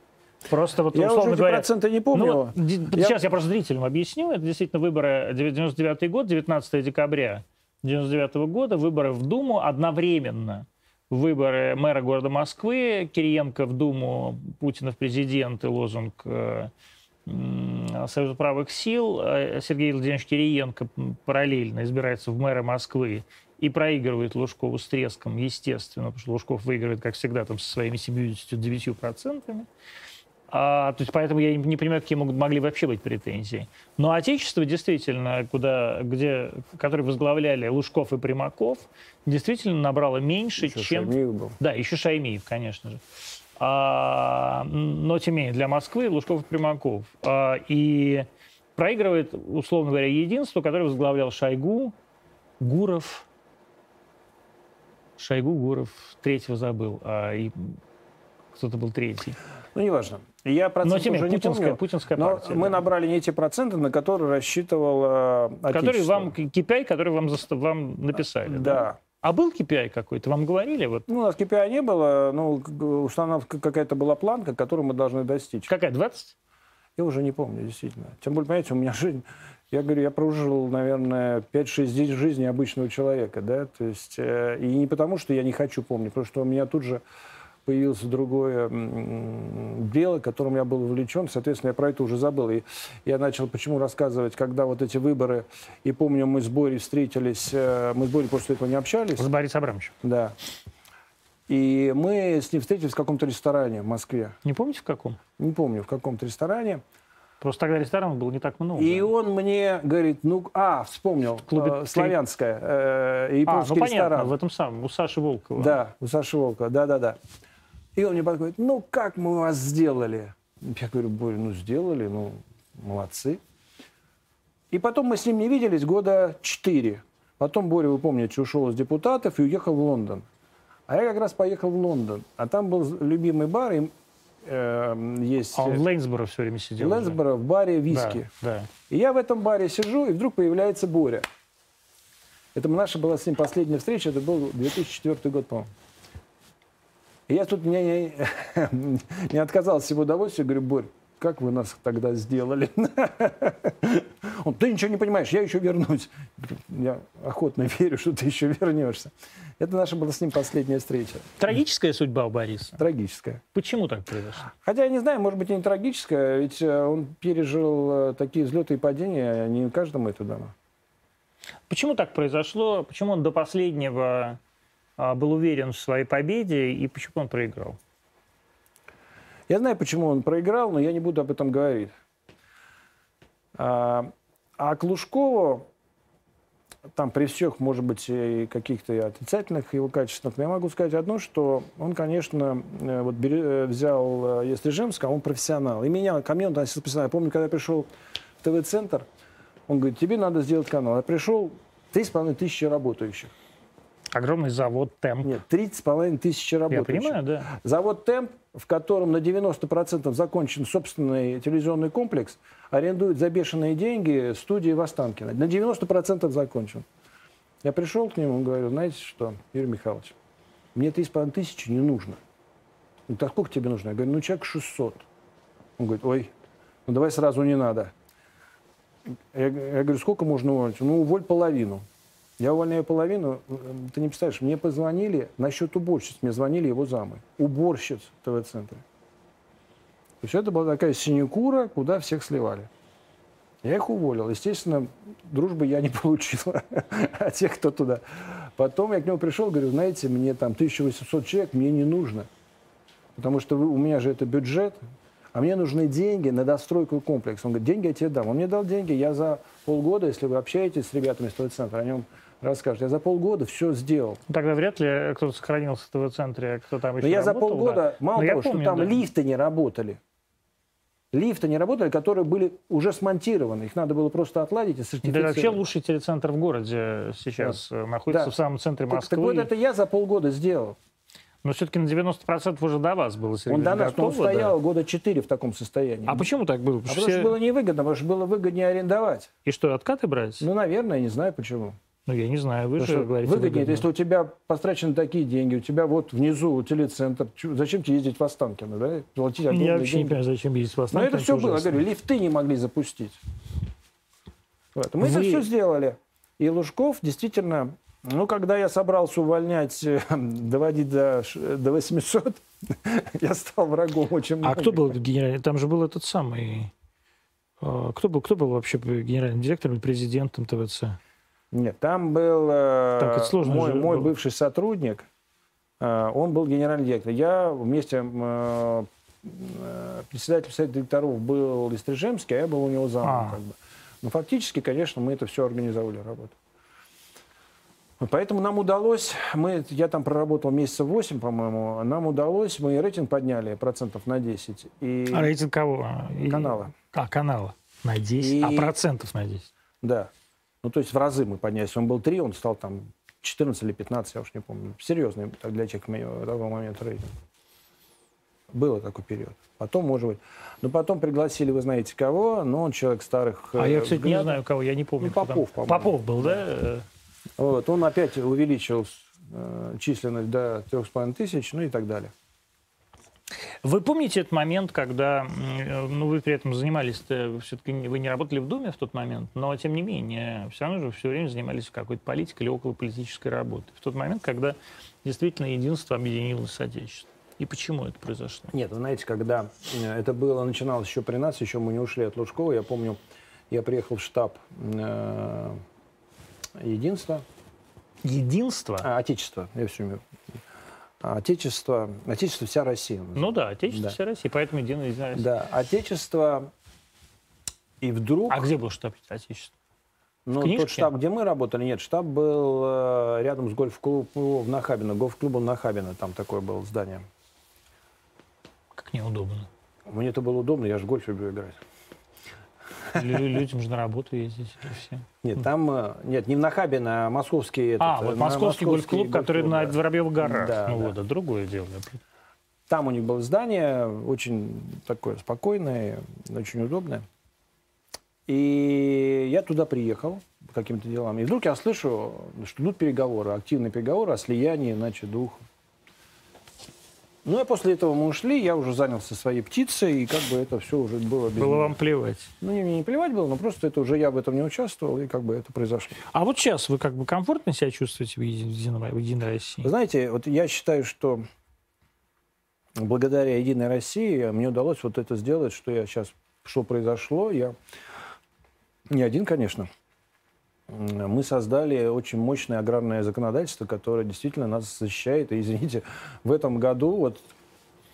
Просто вот, я условно уже говоря, проценты не помню. Ну, я... Сейчас я просто зрителям объясню. Это действительно выборы 99 год, 19 декабря 99 года, выборы в Думу одновременно. Выборы мэра города Москвы, Кириенко в Думу, Путина в президенты, лозунг э, Союза правых сил. А Сергей Владимирович Кириенко параллельно избирается в мэра Москвы и проигрывает Лужкову с треском, естественно, потому что Лужков выигрывает, как всегда, там, со своими 79%. А, то есть поэтому я не понимаю, какие могут, могли вообще быть претензии. Но Отечество действительно, куда, где, которые возглавляли Лужков и Примаков, действительно набрало меньше, еще чем... Шаймиев был. Да, еще Шаймиев, конечно же. А, но тем не менее, для Москвы Лужков и Примаков. А, и проигрывает, условно говоря, единство, которое возглавлял Шойгу, Гуров, Шойгу, Гуров, третьего забыл, а и кто-то был третий. Ну, неважно. Я процент но, тем уже не путинская, помню. Путинская но партия, мы да. набрали не те проценты, на которые рассчитывал э, Который вам, KPI, который вам, вам написали. Да. да. А был KPI какой-то? Вам говорили? Вот? Ну, у нас KPI не было. Ну, установка какая-то была планка, которую мы должны достичь. Какая, 20? Я уже не помню, действительно. Тем более, понимаете, у меня жизнь... Я говорю, я прожил, наверное, 5-6 жизней обычного человека, да, то есть, э, и не потому, что я не хочу помнить, потому что у меня тут же появилось другое дело, которым я был увлечен. Соответственно, я про это уже забыл. И я начал почему рассказывать, когда вот эти выборы, и помню, мы с Борей встретились, э, мы с Борей после этого не общались. С Борисом Абрамовичем. Да. И мы с ним встретились в каком-то ресторане в Москве. Не помните, в каком? Не помню, в каком-то ресторане. Просто тогда ресторанов было не так много. И он мне говорит, ну, а, вспомнил, в клубе э, славянская, э, японский а, ну, ресторан. понятно, в этом самом, у Саши Волкова. Да, у Саши Волкова, да-да-да. И он мне подходит, ну, как мы вас сделали? Я говорю, Боря, ну, сделали, ну, молодцы. И потом мы с ним не виделись года четыре. Потом Боря, вы помните, ушел из депутатов и уехал в Лондон. А я как раз поехал в Лондон. А там был любимый бар, и э, есть... А он в Лейнсборо все время сидел. В Лейнсборо, в баре виски. Да, да. И я в этом баре сижу, и вдруг появляется Боря. Это наша была с ним последняя встреча, это был 2004 год, по-моему. Я тут не, не, не отказался себе удовольствия, говорю, Борь, как вы нас тогда сделали? Он, ты ничего не понимаешь, я еще вернусь. Я охотно верю, что ты еще вернешься. Это наша была с ним последняя встреча. Трагическая судьба у Бориса? Трагическая. Почему так произошло? Хотя я не знаю, может быть и не трагическая, ведь э, он пережил э, такие взлеты и падения, не каждому это дано. Почему так произошло? Почему он до последнего был уверен в своей победе и почему он проиграл? Я знаю, почему он проиграл, но я не буду об этом говорить. А, а к Лужкову, там при всех, может быть, и каких-то отрицательных его качествах, но я могу сказать одно, что он, конечно, э, вот э, взял, э, если Жемска, он профессионал. И меня, ко мне он относился. Я помню, когда я пришел в ТВ-центр, он говорит, тебе надо сделать канал. Я пришел, три с половиной тысячи работающих. Огромный завод «Темп». Нет, 30,5 тысяч работающих. Я понимаю, да. Завод «Темп», в котором на 90% закончен собственный телевизионный комплекс, арендует за бешеные деньги студии в Останкино. На 90% закончен. Я пришел к нему говорю, знаете что, Юрий Михайлович, мне 3,5 тысячи не нужно. Говорит, а сколько тебе нужно? Я говорю, ну человек 600. Он говорит, ой, ну давай сразу не надо. Я, я говорю, сколько можно уволить? Ну, уволь половину. Я увольняю половину. Ты не представляешь, мне позвонили насчет уборщиц. Мне звонили его замы. Уборщиц ТВ-центра. То есть это была такая синекура, куда всех сливали. Я их уволил. Естественно, дружбы я не получил от тех, кто туда. Потом я к нему пришел, говорю, знаете, мне там 1800 человек, мне не нужно. Потому что вы, у меня же это бюджет, а мне нужны деньги на достройку комплекса. Он говорит, деньги я тебе дам. Он мне дал деньги, я за полгода, если вы общаетесь с ребятами из ТВ-центра, о нем расскажет. Я за полгода все сделал. Тогда вряд ли кто-то сохранился в ТВ-центре, а кто там еще Но я работал, за полгода, да. мало Но того, помню, что там да. лифты не работали, лифты не работали, которые были уже смонтированы. Их надо было просто отладить и сертифицировать. Да вообще лучший телецентр в городе сейчас да. находится да. в самом центре Москвы. Так, так вот это я за полгода сделал. Но все-таки на 90% уже до вас было, Сергей. Он до нас, готово, он стоял да? года 4 в таком состоянии. А почему так было? Потому, а потому что было невыгодно, потому что было выгоднее арендовать. И что, откаты брать? Ну, наверное, не знаю почему. Ну, я не знаю, вы Потому же говорите выгоднее. Выгодно. Если у тебя потрачены такие деньги, у тебя вот внизу телецентр, зачем тебе ездить в Останкино, да? Платить я вообще деньги. не понимаю, зачем ездить в Останкино. Но это все было, говорю, лифты не могли запустить. Вот. Мы вы... это все сделали. И Лужков действительно, ну, когда я собрался увольнять, э, доводить до, до 800, я стал врагом очень А кто был генеральный? Там же был этот самый... А, кто был, кто был вообще генеральным директором и президентом ТВЦ? Нет, там был э, сложно мой, мой бывший сотрудник, э, он был генеральный директор. Я вместе э, председатель совета директоров был Листрижемский, а я был у него замом. А. Как бы. Но фактически, конечно, мы это все организовали работу. Поэтому нам удалось, мы, я там проработал месяца 8, по-моему, нам удалось, мы рейтинг подняли процентов на 10. И... А рейтинг кого? Канала. А, канала. На 10, и... а процентов на 10? Да. Ну, то есть в разы мы поднялись. Он был 3, он стал там 14 или 15, я уж не помню. Серьезный для тех того момента рейтинг. Было такой период. Потом, может быть... Ну, потом пригласили, вы знаете кого, но он человек старых А я, кстати, взглядов. не знаю, кого, я не помню. Ну, Попов, по-моему. Попов был, да? Вот, он опять увеличил э, численность до 3,5 тысяч, ну и так далее. Вы помните этот момент, когда, ну, вы при этом занимались, все-таки вы не работали в Думе в тот момент, но, тем не менее, все равно же все время занимались какой-то политикой или около политической работой. В тот момент, когда действительно единство объединилось с Отечеством. И почему это произошло? Нет, вы знаете, когда э, это было, начиналось еще при нас, еще мы не ушли от Лужкова, я помню, я приехал в штаб э, Единства. Единство? А, отечество, я все имею. Отечество, Отечество вся Россия. Ну да, Отечество да. вся Россия, поэтому единая, единая Россия. Да, Отечество, и вдруг... А где был штаб Отечества? Ну, тот штаб, где мы работали, нет, штаб был э, рядом с гольф-клубом в Нахабино, гольф-клубом Нахабино, там такое было здание. Как неудобно. Мне это было удобно, я же гольф люблю играть. Людям же на работу ездить все. Нет, там, э, нет, не в Нахабино, а московский. Этот, а, вот московский, гольф-клуб, который на Воробьевых горах. Да, ну да. вот, это другое дело. Там у них было здание, очень такое спокойное, очень удобное. И я туда приехал по каким-то делам. И вдруг я слышу, что идут переговоры, активные переговоры о слиянии, значит, двух ну, а после этого мы ушли, я уже занялся своей птицей, и как бы это все уже было... Без было меня. вам плевать? Ну, не, мне не плевать было, но просто это уже я в этом не участвовал, и как бы это произошло. А вот сейчас вы как бы комфортно себя чувствуете в Единой, в Единой России? Знаете, вот я считаю, что благодаря Единой России мне удалось вот это сделать, что я сейчас, что произошло, я не один, конечно, мы создали очень мощное аграрное законодательство, которое действительно нас защищает. И, извините, в этом году, вот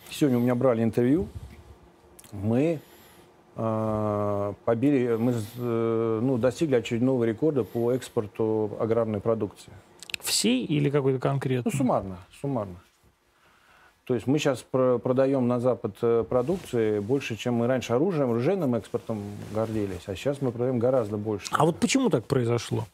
сегодня у меня брали интервью, мы э, побили, мы э, ну, достигли очередного рекорда по экспорту аграрной продукции. Всей или какой-то конкретный? Ну, суммарно, суммарно. То есть мы сейчас продаем на Запад э, продукции больше, чем мы раньше оружием, оружейным экспортом гордились, а сейчас мы продаем гораздо больше. А вот почему так произошло?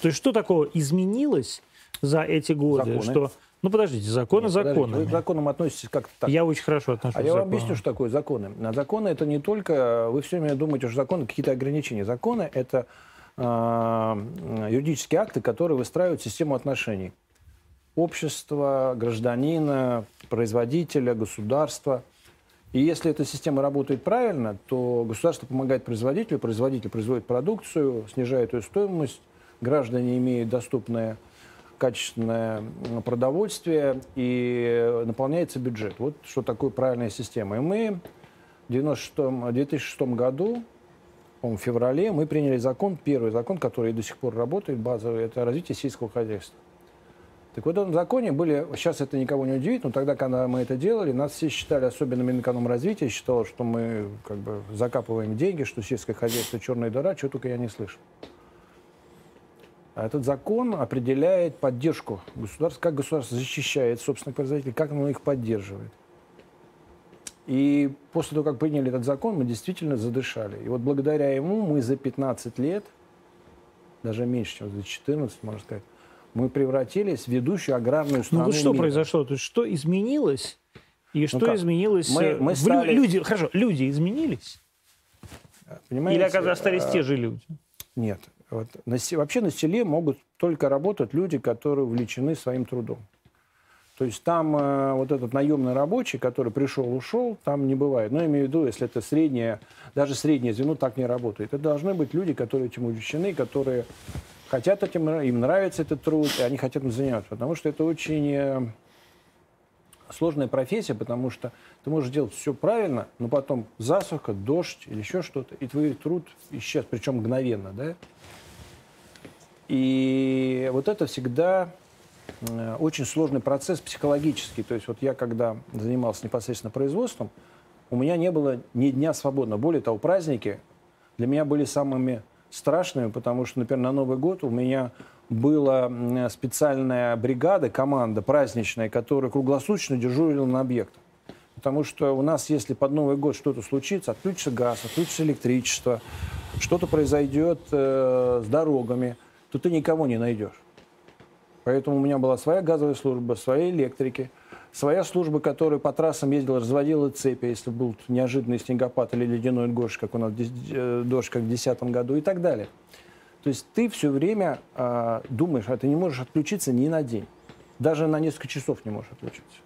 То есть что такого изменилось за эти годы? Законы. Что... Ну, подождите, законы законы. Вы к законам относитесь как-то так. Я очень хорошо отношусь А я вам объясню, что такое законы. На законы это не только... Вы все время думаете, что законы какие-то ограничения. Законы — это э, юридические акты, которые выстраивают систему отношений общества, гражданина, производителя, государства. И если эта система работает правильно, то государство помогает производителю, производитель производит продукцию, снижает ее стоимость, граждане имеют доступное качественное продовольствие и наполняется бюджет. Вот что такое правильная система. И мы в 96, 2006 году, в феврале, мы приняли закон, первый закон, который до сих пор работает, базовый, это развитие сельского хозяйства. Так вот в этом законе были, сейчас это никого не удивит, но тогда, когда мы это делали, нас все считали, особенно Минэкономразвитие, считало, что мы как бы закапываем деньги, что сельское хозяйство черная дыра, чего только я не слышу. А этот закон определяет поддержку государства, как государство защищает собственных производителей, как оно их поддерживает. И после того, как приняли этот закон, мы действительно задышали. И вот благодаря ему мы за 15 лет, даже меньше, чем за 14, можно сказать, мы превратились в ведущую аграрную ну, страну Ну вот что мира. произошло? То есть что изменилось? И ну что как? изменилось? Мы, э, мы стали... люди, хорошо, люди изменились? Понимаете, Или, остались а... те же люди? Нет. Вот, на, вообще на селе могут только работать люди, которые увлечены своим трудом. То есть там э, вот этот наемный рабочий, который пришел, ушел, там не бывает. Но я имею в виду, если это среднее, даже среднее звено так не работает. Это должны быть люди, которые этим увлечены, которые хотят этим, им нравится этот труд, и они хотят им заниматься, потому что это очень э, сложная профессия, потому что ты можешь делать все правильно, но потом засуха, дождь или еще что-то, и твой труд исчез, причем мгновенно, да? И вот это всегда э, очень сложный процесс психологический. То есть вот я, когда занимался непосредственно производством, у меня не было ни дня свободного. Более того, праздники для меня были самыми страшными, потому что, например, на Новый год у меня была специальная бригада, команда праздничная, которая круглосуточно дежурила на объектах. Потому что у нас, если под Новый год что-то случится, отключится газ, отключится электричество, что-то произойдет э, с дорогами, то ты никого не найдешь. Поэтому у меня была своя газовая служба, свои электрики, своя служба, которая по трассам ездила, разводила цепи, если был неожиданный снегопад или ледяной дождь, как у нас э, дождь, как в 2010 году и так далее. То есть ты все время э, думаешь, а ты не можешь отключиться ни на день. Даже на несколько часов не можешь отключиться.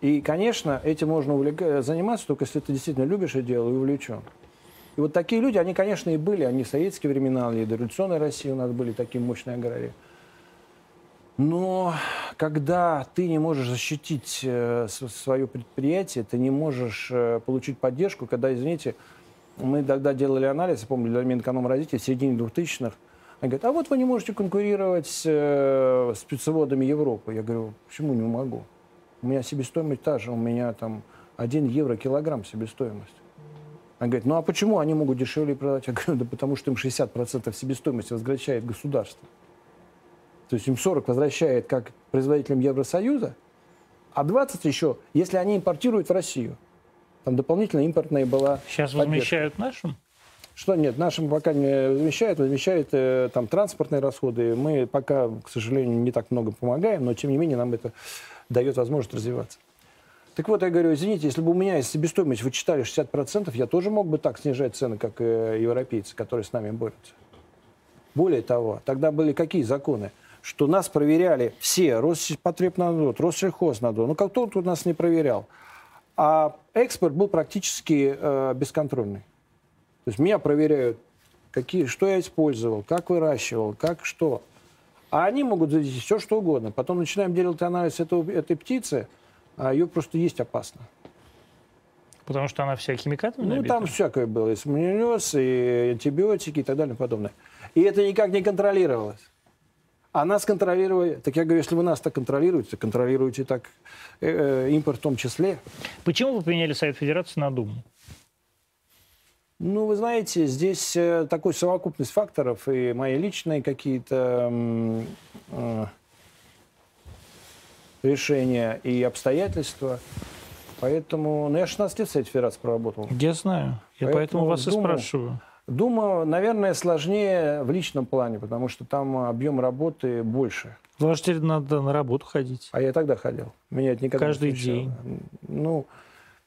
И, конечно, этим можно увлек... заниматься, только если ты действительно любишь это дело и увлечен. И вот такие люди, они, конечно, и были. Они в советские времена, и до революционной России у нас были такие мощные аграрии. Но когда ты не можешь защитить э, свое предприятие, ты не можешь э, получить поддержку, когда, извините, мы тогда делали анализ, я помню, для Минэкономразвития в середине 2000-х, они говорят, а вот вы не можете конкурировать с э, спецводами Европы. Я говорю, почему не могу? У меня себестоимость та же, у меня там 1 евро килограмм себестоимость. Они говорят, ну а почему они могут дешевле продать? Я говорю, да потому что им 60% себестоимости возвращает государство. То есть им 40 возвращает как производителям Евросоюза, а 20 еще, если они импортируют в Россию. Там дополнительно импортная была Сейчас поддержка. возмещают нашим? Что нет, нашим пока не возмещают, возмещают э, там транспортные расходы. Мы пока, к сожалению, не так много помогаем, но тем не менее нам это дает возможность развиваться. Так вот, я говорю, извините, если бы у меня себестоимость вычитали 60%, я тоже мог бы так снижать цены, как э, европейцы, которые с нами борются. Более того, тогда были какие законы? Что нас проверяли все, Роспотребнадзор, Россельхознадзор, ну кто тут нас не проверял. А экспорт был практически э, бесконтрольный. То есть меня проверяют, какие, что я использовал, как выращивал, как что. А они могут завести все, что угодно. Потом начинаем делать анализ этого, этой птицы – а ее просто есть опасно. Потому что она вся химикатами Ну, там всякое было. И сомнилез, и антибиотики, и так далее, и подобное. И это никак не контролировалось. А нас контролировали... Так я говорю, если вы нас так контролируете, контролируете так э, э, импорт в том числе. Почему вы поменяли Совет Федерации на Думу? Ну, вы знаете, здесь э, такой совокупность факторов, и мои личные какие-то... Э, решения и обстоятельства. Поэтому, ну, я 16 лет в Совете Федерации проработал. Я знаю. Я поэтому, поэтому вас Думу, и спрашиваю. Дума, наверное, сложнее в личном плане, потому что там объем работы больше. Вам теперь надо на работу ходить. А я тогда ходил. Меня это никогда Каждый не день. Ну,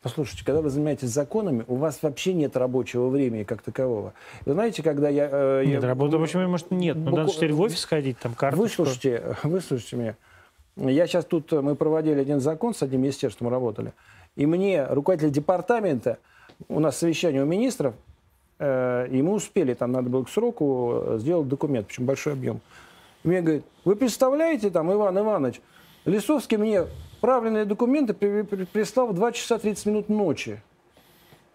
послушайте, когда вы занимаетесь законами, у вас вообще нет рабочего времени как такового. Вы знаете, когда я... Э, нет, я, работы времени, может, нет. Но надо теперь в офис ходить, там карточку. Выслушайте, выслушайте меня. Я сейчас тут, мы проводили один закон с одним министерством, работали. И мне руководитель департамента, у нас совещание у министров, э, и мы успели, там надо было к сроку э, сделать документ, причем большой объем. И мне говорит, вы представляете, там, Иван Иванович, Лисовский мне правильные документы прислал в 2 часа 30 минут ночи.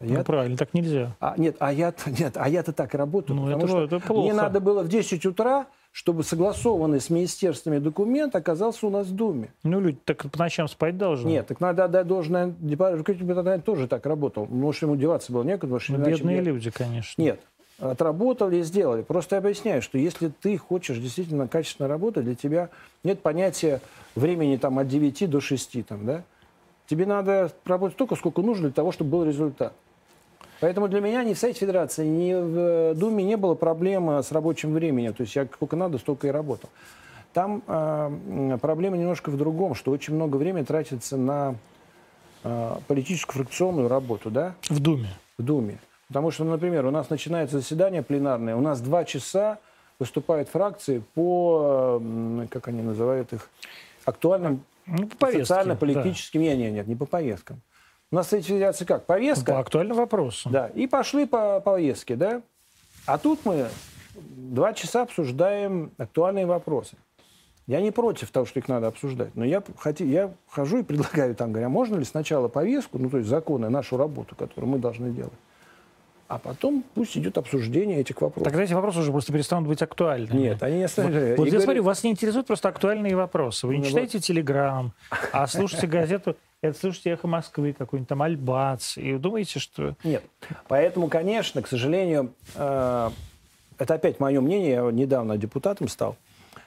Ну, я... правильно, так нельзя. А, нет, а я-то, нет, а я-то так работаю. Ну, это, что это плохо. Мне надо было в 10 утра чтобы согласованный с министерствами документ оказался у нас в Думе. Ну, люди так по ночам спать должны. Нет, так надо отдать должное. Руководитель тоже так работал. Может, ему деваться было некуда. Ну, бедные мне... люди, конечно. Нет, отработали и сделали. Просто я объясняю, что если ты хочешь действительно качественно работать, для тебя нет понятия времени там, от 9 до 6. Там, да? Тебе надо работать столько, сколько нужно для того, чтобы был результат. Поэтому для меня ни в Совете Федерации, ни в э, Думе не было проблемы с рабочим временем. То есть я сколько надо, столько и работал. Там э, проблема немножко в другом, что очень много времени тратится на э, политическую фракционную работу, да? В Думе. В Думе. Потому что, например, у нас начинается заседание пленарное, у нас два часа выступают фракции по, как они называют их, актуальным ну, социально-политическим... Да. Нет, нет, нет, не по повесткам. Нас Федерации как? Повестка. По актуальным вопросам. Да, и пошли по повестке, да? А тут мы два часа обсуждаем актуальные вопросы. Я не против того, что их надо обсуждать, но я, хоти, я хожу и предлагаю там, говоря, можно ли сначала повестку, ну то есть законы, нашу работу, которую мы должны делать, а потом пусть идет обсуждение этих вопросов. Тогда эти вопросы уже просто перестанут быть актуальными. Нет, они не останутся. Вот, вот я смотрю, вас не интересуют просто актуальные вопросы. Вы не ну, читаете вот. Телеграм, а слушаете газету, это слушаете «Эхо Москвы», какой-нибудь там «Альбац», и думаете, что... Нет. Поэтому, конечно, к сожалению, э, это опять мое мнение, я недавно депутатом стал,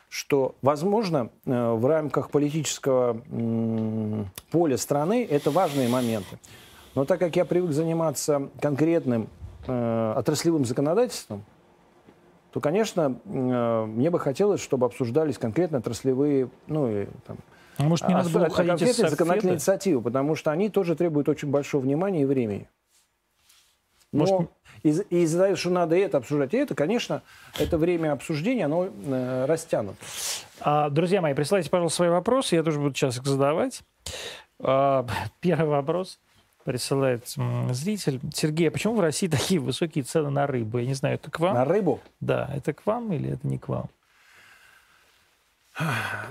что, возможно, э, в рамках политического поля страны это важные моменты. Но так как я привык заниматься конкретным э, отраслевым законодательством, то, конечно, э, мне бы хотелось, чтобы обсуждались конкретно отраслевые, ну, и, там, а может, не надо было уходить конкретные законодательные инициативы, потому что они тоже требуют очень большого внимания и времени. Но может... из- из-за того, что надо это обсуждать, и это, конечно, это время обсуждения, оно э, растянуто. А, друзья мои, присылайте, пожалуйста, свои вопросы, я тоже буду сейчас их задавать. А, первый вопрос присылает зритель. Сергей, а почему в России такие высокие цены на рыбу? Я не знаю, это к вам? На рыбу? Да, это к вам или это не к вам?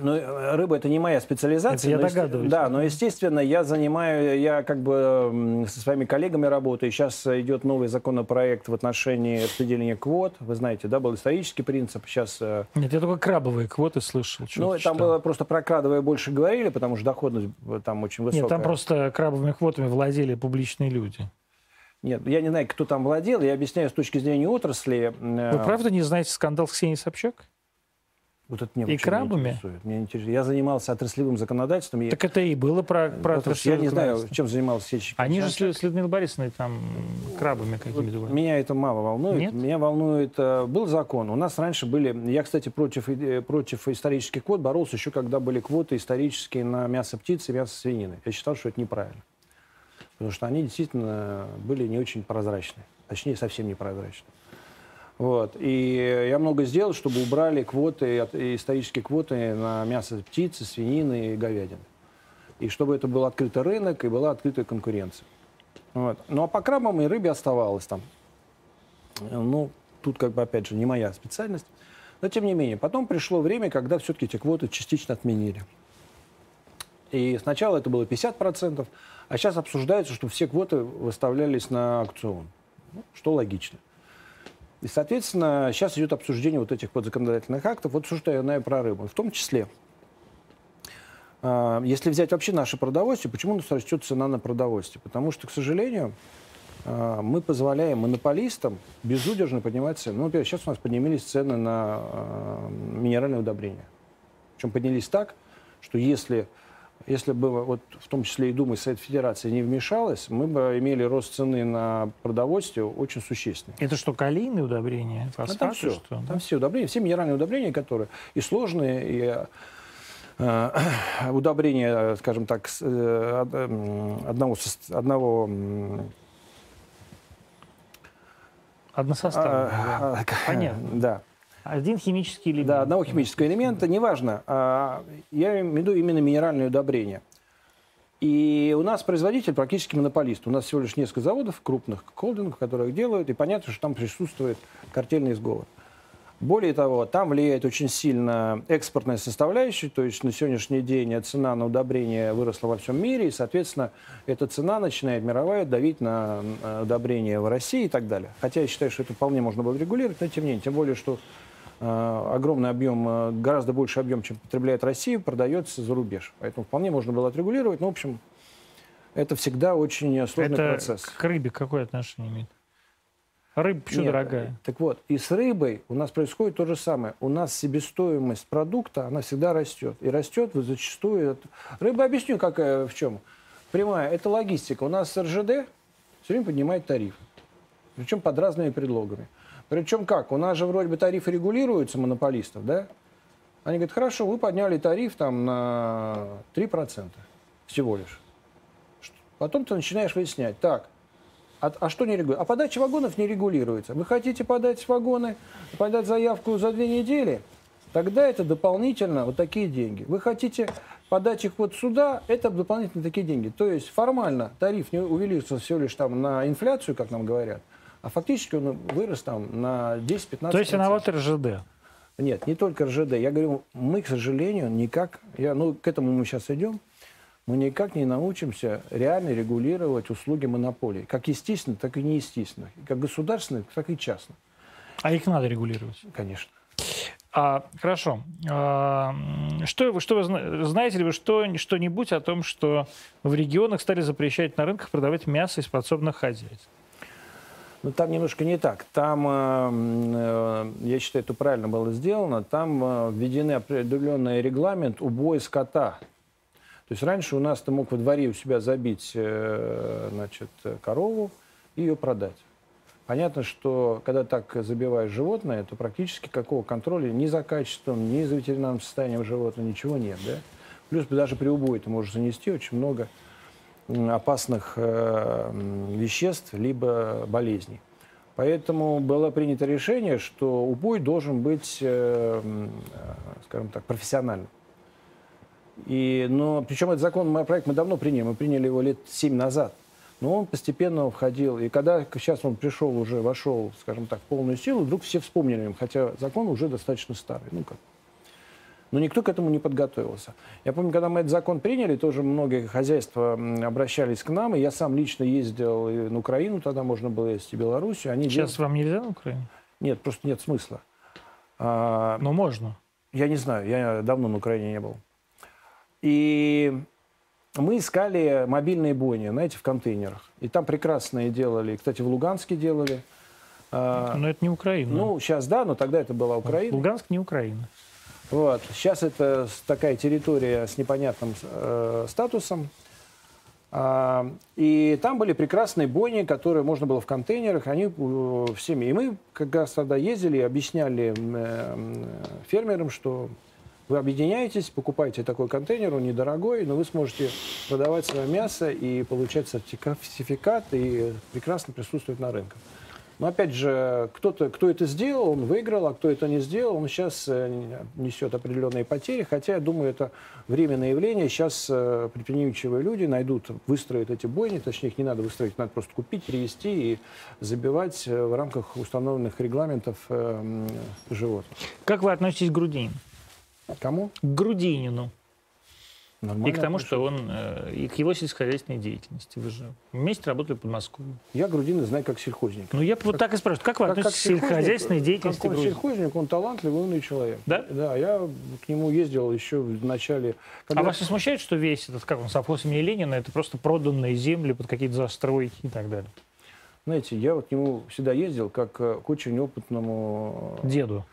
Ну, э, рыба это не моя специализация. Это я догадываюсь. Да, но естественно я занимаю, я как бы со своими коллегами работаю. Сейчас идет новый законопроект в отношении распределения квот. Вы знаете, да, был исторический принцип. Сейчас. Э, Нет, я только крабовые квоты слышал. Ну, там читал. было просто про крабовые больше говорили, потому что доходность там очень высокая. Нет, там просто крабовыми квотами владели публичные люди. Нет, я не знаю, кто там владел. Я объясняю с точки зрения отрасли. Э, Вы правда не знаете скандал с Ксенией Собчак? Вот это мне и крабами? интересует. Мне интересует. Я занимался отраслевым законодательством. Так это и было про, про отраслевое Я не знаю, чем занимался Сечи. Они же с, с Людмилой Борисовной там крабами какими-то вот Меня это мало волнует. Нет? Меня волнует... Э, был закон. У нас раньше были... Я, кстати, против, э, против исторических квот боролся еще, когда были квоты исторические на мясо птицы и мясо свинины. Я считал, что это неправильно. Потому что они действительно были не очень прозрачны. Точнее, совсем непрозрачны. Вот. И я много сделал, чтобы убрали квоты, исторические квоты на мясо птицы, свинины и говядины. И чтобы это был открытый рынок и была открытая конкуренция. Вот. Ну а по крабам и рыбе оставалось там. Ну, тут как бы опять же не моя специальность. Но тем не менее, потом пришло время, когда все-таки эти квоты частично отменили. И сначала это было 50%, а сейчас обсуждается, что все квоты выставлялись на аукцион. Ну, что логично. И, соответственно, сейчас идет обсуждение вот этих вот законодательных актов. Вот что я знаю про рыбу. В том числе, а, если взять вообще наше продовольствие, почему у нас растет цена на продовольствие? Потому что, к сожалению, а, мы позволяем монополистам безудержно поднимать цены. Ну, например, сейчас у нас поднялись цены на а, минеральные удобрения. Причем поднялись так, что если если бы вот в том числе и Дума и Совет Федерации не вмешалась, мы бы имели рост цены на продовольствие очень существенный. Это что, калийные удобрения, фосфаты? Ну, там все, что? там все удобрения, все минеральные удобрения, которые и сложные, и э, удобрения, скажем так, э, одного, одного Односоставные, а, да. Понятно. Да. Один химический элемент. Да, одного химического элемента, неважно. А, я имею в виду именно минеральные удобрения. И у нас производитель практически монополист. У нас всего лишь несколько заводов крупных, холдингов, которые их делают, и понятно, что там присутствует картельный сговор. Более того, там влияет очень сильно экспортная составляющая, то есть на сегодняшний день цена на удобрения выросла во всем мире, и, соответственно, эта цена начинает мировая давить на удобрения в России и так далее. Хотя я считаю, что это вполне можно было регулировать, но тем не менее, тем более, что огромный объем, э, гораздо больше объем, чем потребляет Россия, продается за рубеж. Поэтому вполне можно было отрегулировать. Но, в общем, это всегда очень сложный это процесс. к рыбе какое отношение имеет? Рыба почему Нет, дорогая? Так вот, и с рыбой у нас происходит то же самое. У нас себестоимость продукта, она всегда растет. И растет зачастую... Рыба, объясню, какая, в чем. Прямая, это логистика. У нас РЖД все время поднимает тариф. Причем под разными предлогами. Причем как? У нас же вроде бы тарифы регулируются монополистов, да? Они говорят, хорошо, вы подняли тариф там на 3% всего лишь. Потом ты начинаешь выяснять, так, а, а что не регулируется? А подача вагонов не регулируется. Вы хотите подать вагоны, подать заявку за две недели? Тогда это дополнительно вот такие деньги. Вы хотите подать их вот сюда, это дополнительно такие деньги. То есть формально тариф не увеличился всего лишь там на инфляцию, как нам говорят, а фактически он вырос там на 10-15%. То есть виноват РЖД? Нет, не только РЖД. Я говорю, мы, к сожалению, никак, я, ну, к этому мы сейчас идем, мы никак не научимся реально регулировать услуги монополии. Как естественно, так и неестественно. Как государственных, так и частных. А их надо регулировать? Конечно. А, хорошо. А, что, вы, что вы знаете ли вы что, что-нибудь о том, что в регионах стали запрещать на рынках продавать мясо из подсобных хозяйств? Ну, там немножко не так. Там, э, э, я считаю, это правильно было сделано. Там э, введены определенный регламент убоя скота. То есть раньше у нас ты мог во дворе у себя забить значит, корову и ее продать. Понятно, что когда так забиваешь животное, то практически какого контроля ни за качеством, ни за ветеринарным состоянием животного ничего нет. Да? Плюс даже при убое ты можешь занести очень много опасных э, веществ либо болезней. Поэтому было принято решение, что убой должен быть, э, э, скажем так, профессиональным. И, но, причем этот закон, мой проект мы давно приняли, мы приняли его лет семь назад. Но он постепенно входил. И когда сейчас он пришел уже, вошел, скажем так, в полную силу, вдруг все вспомнили им, хотя закон уже достаточно старый. Ну как? Но никто к этому не подготовился. Я помню, когда мы этот закон приняли, тоже многие хозяйства обращались к нам, и я сам лично ездил и на Украину, тогда можно было ездить и Белоруссию. Они Сейчас дел... вам нельзя на Украину? Нет, просто нет смысла. А... Но можно. Я не знаю, я давно на Украине не был. И мы искали мобильные бойни, знаете, в контейнерах. И там прекрасные делали. Кстати, в Луганске делали. А, но это не Украина. Ну, сейчас да, но тогда это была Украина. Луганск не Украина. Вот. Сейчас это такая территория с непонятным э, статусом. А, и там были прекрасные бойни, которые можно было в контейнерах, они э, всеми. И мы как раз тогда ездили и объясняли э, фермерам, что вы объединяетесь, покупаете такой контейнер, он недорогой, но вы сможете продавать свое мясо и получать сертификат и прекрасно присутствовать на рынках. Но опять же, кто-то, кто это сделал, он выиграл, а кто это не сделал, он сейчас э, несет определенные потери. Хотя, я думаю, это временное явление. Сейчас э, предприимчивые люди найдут, выстроят эти бойни, точнее, их не надо выстроить, надо просто купить, привезти и забивать э, в рамках установленных регламентов животных. Как вы относитесь к Грудинину? Кому? К Грудинину. Нормально и к тому, что он, э, и к его сельскохозяйственной деятельности. Вы же вместе работали в Подмосковье. Я Грудина знаю как сельхозник. Ну, я как, вот так и спрашиваю. Как вы как, относитесь к сельскохозяйственной деятельности как он сельхозник, он талантливый, умный человек. Да? Да, я к нему ездил еще в начале... Когда... А вас не смущает, что весь этот, как он, совхоз имени Ленина, это просто проданные земли под какие-то застройки и так далее? Знаете, я вот к нему всегда ездил как к очень опытному... Деду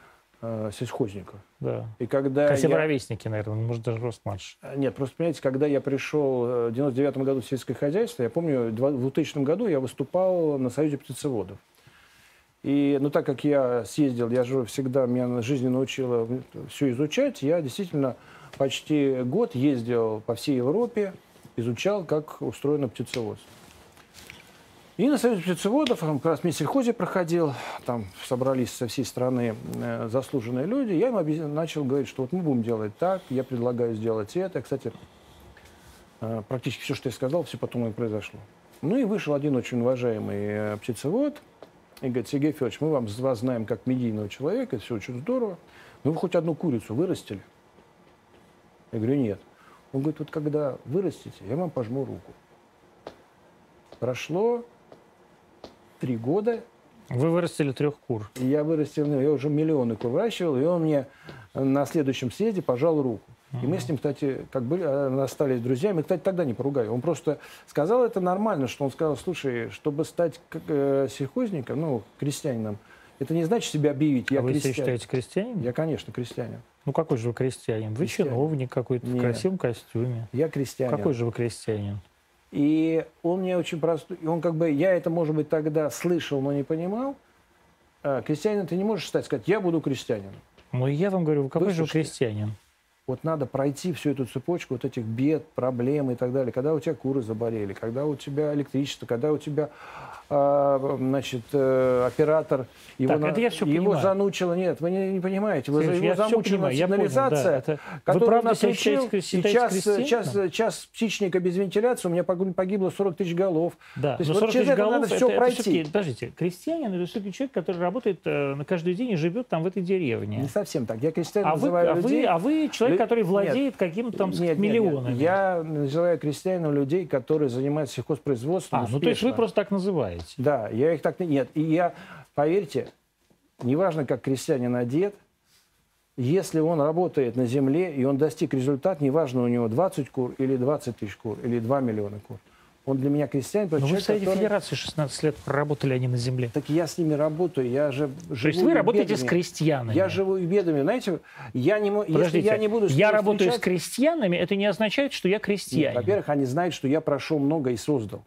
э, сельхозника. Да. И когда Как я... ровесники, наверное, может, даже рост младше. Э, нет, просто, понимаете, когда я пришел э, в 99 году в сельское хозяйство, я помню, в 2000 году я выступал на Союзе птицеводов. И, ну, так как я съездил, я же всегда, меня жизнь научила все изучать, я действительно почти год ездил по всей Европе, изучал, как устроено птицеводство. И на Союзе птицеводов, как раз в сельхозе проходил, там собрались со всей страны э, заслуженные люди, я им начал говорить, что вот мы будем делать так, я предлагаю сделать это. Кстати, э, практически все, что я сказал, все потом и произошло. Ну и вышел один очень уважаемый э, птицевод и говорит, Сергей Федорович, мы вам, вас знаем как медийного человека, все очень здорово, но вы хоть одну курицу вырастили? Я говорю, нет. Он говорит, вот когда вырастите, я вам пожму руку. Прошло три года. Вы вырастили трех кур. Я вырастил, ну, я уже миллионы кур выращивал, и он мне на следующем съезде пожал руку. И мы с ним, кстати, как были, э, остались друзьями. Кстати, тогда не поругали. Он просто сказал это нормально, что он сказал, слушай, чтобы стать э, сельхозником, ну, крестьянином, это не значит себя объявить. Я а вы себя считаете крестьянин? Я, конечно, крестьянин. Ну, какой же вы крестьянин? Вы крестьянин. чиновник какой-то в красивом костюме. Я крестьянин. Какой же вы крестьянин? И он мне очень простой, он как бы, я это, может быть, тогда слышал, но не понимал. А, крестьянин ты не можешь стать, сказать, я буду крестьянином. Ну, я вам говорю, какой Вы же крестьянин? Вот надо пройти всю эту цепочку вот этих бед, проблем и так далее. Когда у тебя куры заболели, когда у тебя электричество, когда у тебя а, значит, э, оператор, его, так, это я все его занучило. Нет, вы не, не понимаете. Вы, Сереж, его замучила сигнализация, понял, да, которую он отключил, и час, час, час птичника без вентиляции, у меня погибло 40 тысяч голов. Да, То есть, но 40 вот тысяч голов, надо все это, пройти. Это подождите, крестьянин это все-таки человек, который работает э, на каждый день и живет там в этой деревне. Не совсем так. Я крестьянин а называю вы, людей... А вы, а вы человек, который владеет каким-то там нет, миллионами. Нет, нет. Я называю крестьянином людей, которые занимаются сельхозпроизводством А, успешно. ну то есть вы просто так называете. Да, я их так... Нет, и я, поверьте, неважно, как крестьянин одет, если он работает на земле, и он достиг результата, неважно, у него 20 кур или 20 тысяч кур, или 2 миллиона кур, он для меня крестьянин. Но человек, вы в Совете который... Федерации 16 лет проработали они на земле. Так я с ними работаю, я же живу То есть вы работаете бедами. с крестьянами? Я живу и бедами. Знаете, я не, Подождите, если я не буду... Я работаю встречать... с крестьянами, это не означает, что я крестьянин. Во-первых, они знают, что я прошел много и создал.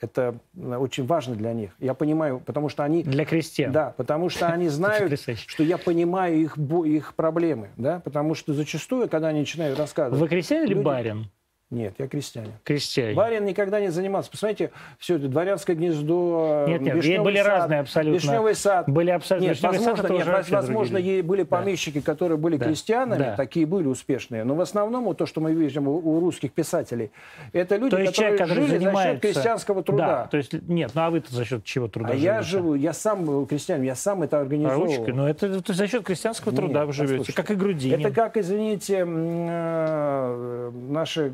Это э, очень важно для них. Я понимаю, потому что они... Для крестьян. Да, потому что они знают, что я понимаю их, их проблемы. Да? Потому что зачастую, когда они начинают рассказывать... Вы крестьян или барин? Нет, я крестьянин. Крестьянин. Барин никогда не занимался. Посмотрите, все это дворянское гнездо, Нет, нет, были сад, разные абсолютно. Вишневый сад. Были абсолютно. Нет, возможно, сад, нет, возможно другие. были помещики, которые были да. крестьянами, да. такие были успешные. Но в основном вот то, что мы видим у, у русских писателей, это люди, то которые человек, жили занимается... за счет крестьянского труда. Да, то есть нет, ну а вы-то за счет чего труда А живете? я живу, я сам был крестьянин, я сам это организовал. Ручкой? Ну это, это за счет крестьянского труда нет, вы живете, послушайте, как и Грудинин. Это как, извините, э, наши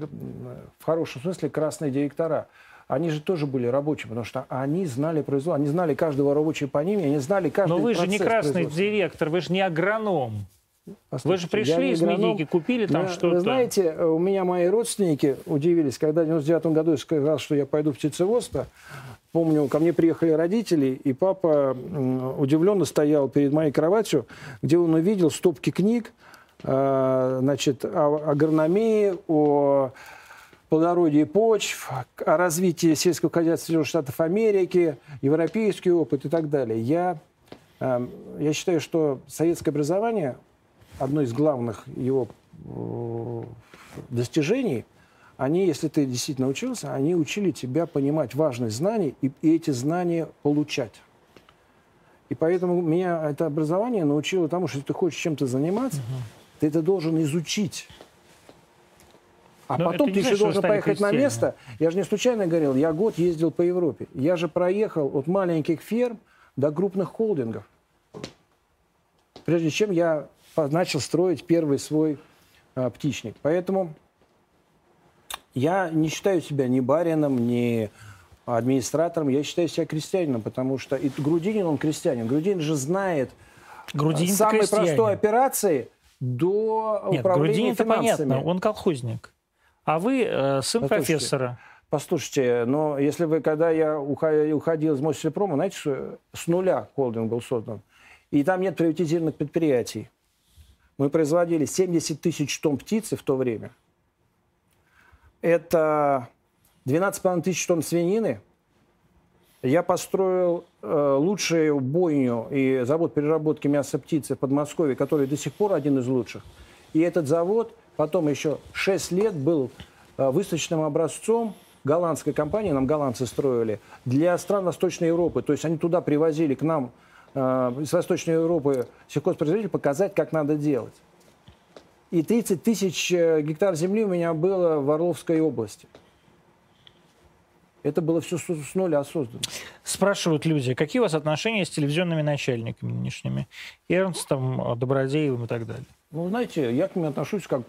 в хорошем смысле красные директора. Они же тоже были рабочими, потому что они знали производство, они знали каждого рабочего по ним, они знали каждый Но вы же не красный директор, вы же не агроном. Послушайте, вы же пришли из медики, купили там что-то. Вы знаете, у меня мои родственники удивились, когда в 99 году я сказал, что я пойду в птицеводство. Помню, ко мне приехали родители, и папа удивленно стоял перед моей кроватью, где он увидел стопки книг, э, значит, о агрономии, о плодородии почв, о развитии сельского хозяйства Соединенных Штатов Америки, европейский опыт и так далее. Я, эм, я считаю, что советское образование, одно из главных его э, достижений, они, если ты действительно учился, они учили тебя понимать важность знаний и, и эти знания получать. И поэтому меня это образование научило тому, что если ты хочешь чем-то заниматься, угу. ты это должен изучить. А Но потом ты еще должен поехать на место. Я же не случайно говорил, я год ездил по Европе. Я же проехал от маленьких ферм до крупных холдингов. Прежде чем я начал строить первый свой а, птичник. Поэтому я не считаю себя ни барином, ни администратором, я считаю себя крестьянином, потому что и Грудинин, он крестьянин. Грудинин же знает Грудинин самой простой операции до Нет, управления Грудинин финансами. понятно, он колхозник. А вы э, сын Послушайте, профессора. Послушайте, но если вы, когда я уходил из Мосельпрома, знаете, что с нуля холдинг был создан, и там нет приватизированных предприятий. Мы производили 70 тысяч тонн птицы в то время. Это 12,5 тысяч тонн свинины. Я построил э, лучшую бойню и завод переработки мяса птицы в Подмосковье, который до сих пор один из лучших. И этот завод Потом еще 6 лет был э, выставочным образцом голландской компании, нам голландцы строили, для стран Восточной Европы. То есть они туда привозили к нам э, из Восточной Европы сельхозпроизводителей показать, как надо делать. И 30 тысяч э, гектар земли у меня было в Орловской области. Это было все с нуля создано. Спрашивают люди, какие у вас отношения с телевизионными начальниками нынешними? Эрнстом, Добродеевым и так далее. Ну, знаете, я к ним отношусь как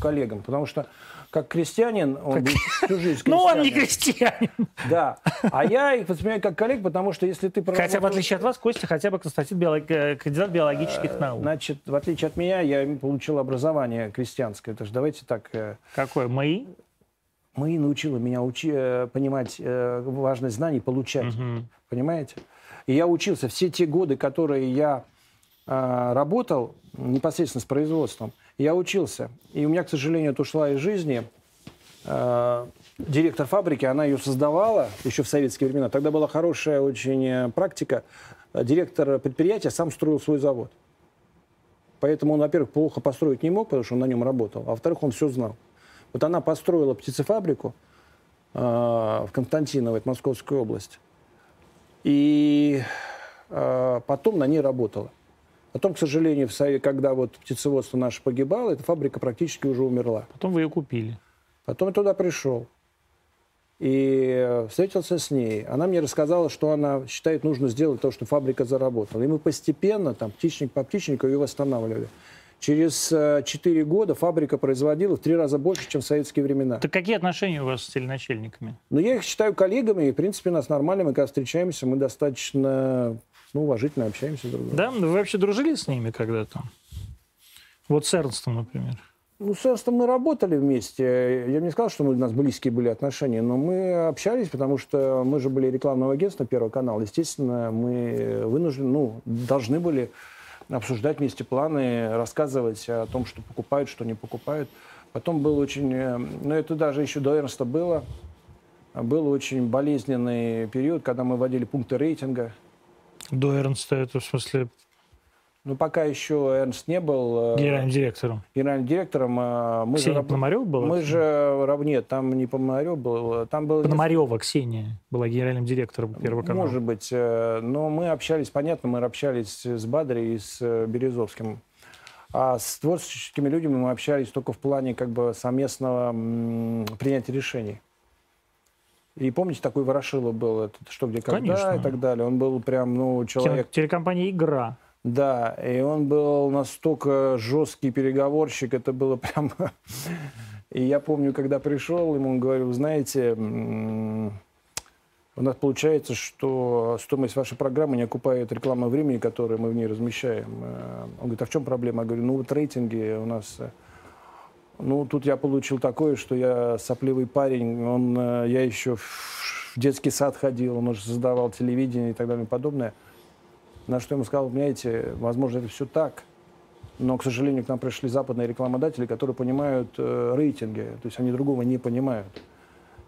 коллегам, потому что как крестьянин, он всю жизнь Ну, он не крестьянин. Да. А я их воспринимаю как коллег, потому что если ты... Хотя, в отличие от вас, Костя хотя бы Константин биолог... Э, кандидат биологических э, наук. Значит, в отличие от меня, я получил образование крестьянское. Это же давайте так... Э, Какое? Мои? Мои научила меня учи... понимать важность знаний, получать. Угу. Понимаете? И я учился все те годы, которые я работал непосредственно с производством, я учился. И у меня, к сожалению, это ушла из жизни. Э, директор фабрики, она ее создавала еще в советские времена. Тогда была хорошая очень э, практика. Директор предприятия сам строил свой завод. поэтому он, во-первых, плохо построить не мог, потому что он на нем работал, а во-вторых, он все знал. Вот она построила птицефабрику э, в Константиново, это Московская область, и э, потом на ней работала. Потом, к сожалению, в когда вот птицеводство наше погибало, эта фабрика практически уже умерла. Потом вы ее купили. Потом я туда пришел и встретился с ней. Она мне рассказала, что она считает нужно сделать то, что фабрика заработала. И мы постепенно, там, птичник по птичнику ее восстанавливали. Через э, четыре года фабрика производила в три раза больше, чем в советские времена. Так какие отношения у вас с теленачальниками? Ну, я их считаю коллегами, и, в принципе, нас нормально. Мы, когда встречаемся, мы достаточно ну, уважительно общаемся друг с другом. Да? Вы вообще дружили с ними когда-то? Вот с Эрнстом, например. Ну, с Эрнстом мы работали вместе. Я не сказал, что у нас близкие были отношения, но мы общались, потому что мы же были рекламным агентством Первого канала. Естественно, мы вынуждены, ну, должны были обсуждать вместе планы, рассказывать о том, что покупают, что не покупают. Потом был очень, э, ну это даже еще до Эрнста было, был очень болезненный период, когда мы вводили пункты рейтинга. До Эрнста это в смысле ну, пока еще Эрнст не был... Э, генеральным директором. Генеральным директором. Э, мы Ксения же, Пономарев была? Мы же... Нет, там не Пономарев был. Там был Пономарева Ксения была генеральным директором Первого канала. Может быть. Э, но мы общались, понятно, мы общались с Бадри и с Березовским. А с творческими людьми мы общались только в плане как бы совместного принятия решений. И помните, такой Ворошилов был, это что, где, когда Конечно. и так далее. Он был прям, ну, человек... Телекомпания «Игра». Да, и он был настолько жесткий переговорщик, это было прям... И я помню, когда пришел, ему говорю, знаете, у нас получается, что стоимость вашей программы не окупает рекламного времени, которое мы в ней размещаем. Э, он говорит, а в чем проблема? Я говорю, ну вот рейтинги у нас... Ну, тут я получил такое, что я сопливый парень, он, э, я еще в детский сад ходил, он уже создавал телевидение и так далее и подобное. На что я ему сказал, понимаете, возможно, это все так, но, к сожалению, к нам пришли западные рекламодатели, которые понимают э, рейтинги, то есть они другого не понимают.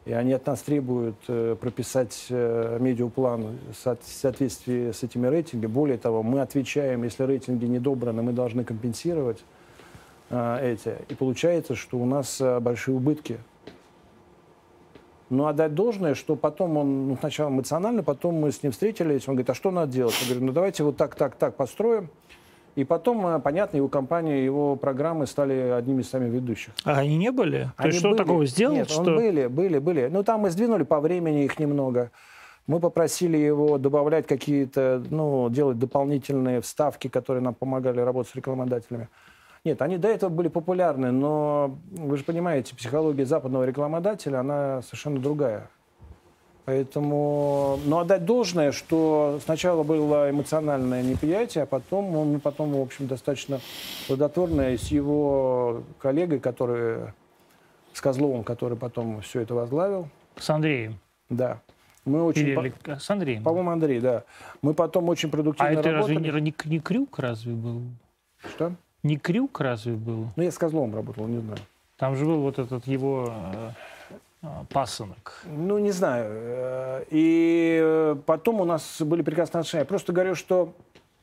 И они от нас требуют э, прописать э, медиаплан в соответствии с этими рейтингами. Более того, мы отвечаем, если рейтинги недобраны, мы должны компенсировать эти. И получается, что у нас э, большие убытки но отдать должное, что потом он ну, сначала эмоционально, потом мы с ним встретились, он говорит, а что надо делать? Я говорю, ну давайте вот так, так, так построим. И потом, понятно, его компания, его программы стали одними из самых ведущих. А они не были? Они То есть что были. такого сделал? Нет, что... он были, были, были. Ну там мы сдвинули по времени их немного. Мы попросили его добавлять какие-то, ну, делать дополнительные вставки, которые нам помогали работать с рекламодателями. Нет, они до этого были популярны, но вы же понимаете, психология западного рекламодателя, она совершенно другая. Поэтому, но отдать должное, что сначала было эмоциональное неприятие, а потом он потом, в общем, достаточно плодотворно с его коллегой, который, с Козловым, который потом все это возглавил. С Андреем. Да. Мы очень... Или по... с Андреем. По-моему, Андрей, да. Мы потом очень продуктивно. А это работали. разве не, не, не крюк разве был? Что? Не крюк разве был? Ну, я с Козловым работал, не знаю. Там же был вот этот его э, э, пасынок. Ну, не знаю. Э, и потом у нас были прекрасные отношения. Я просто говорю, что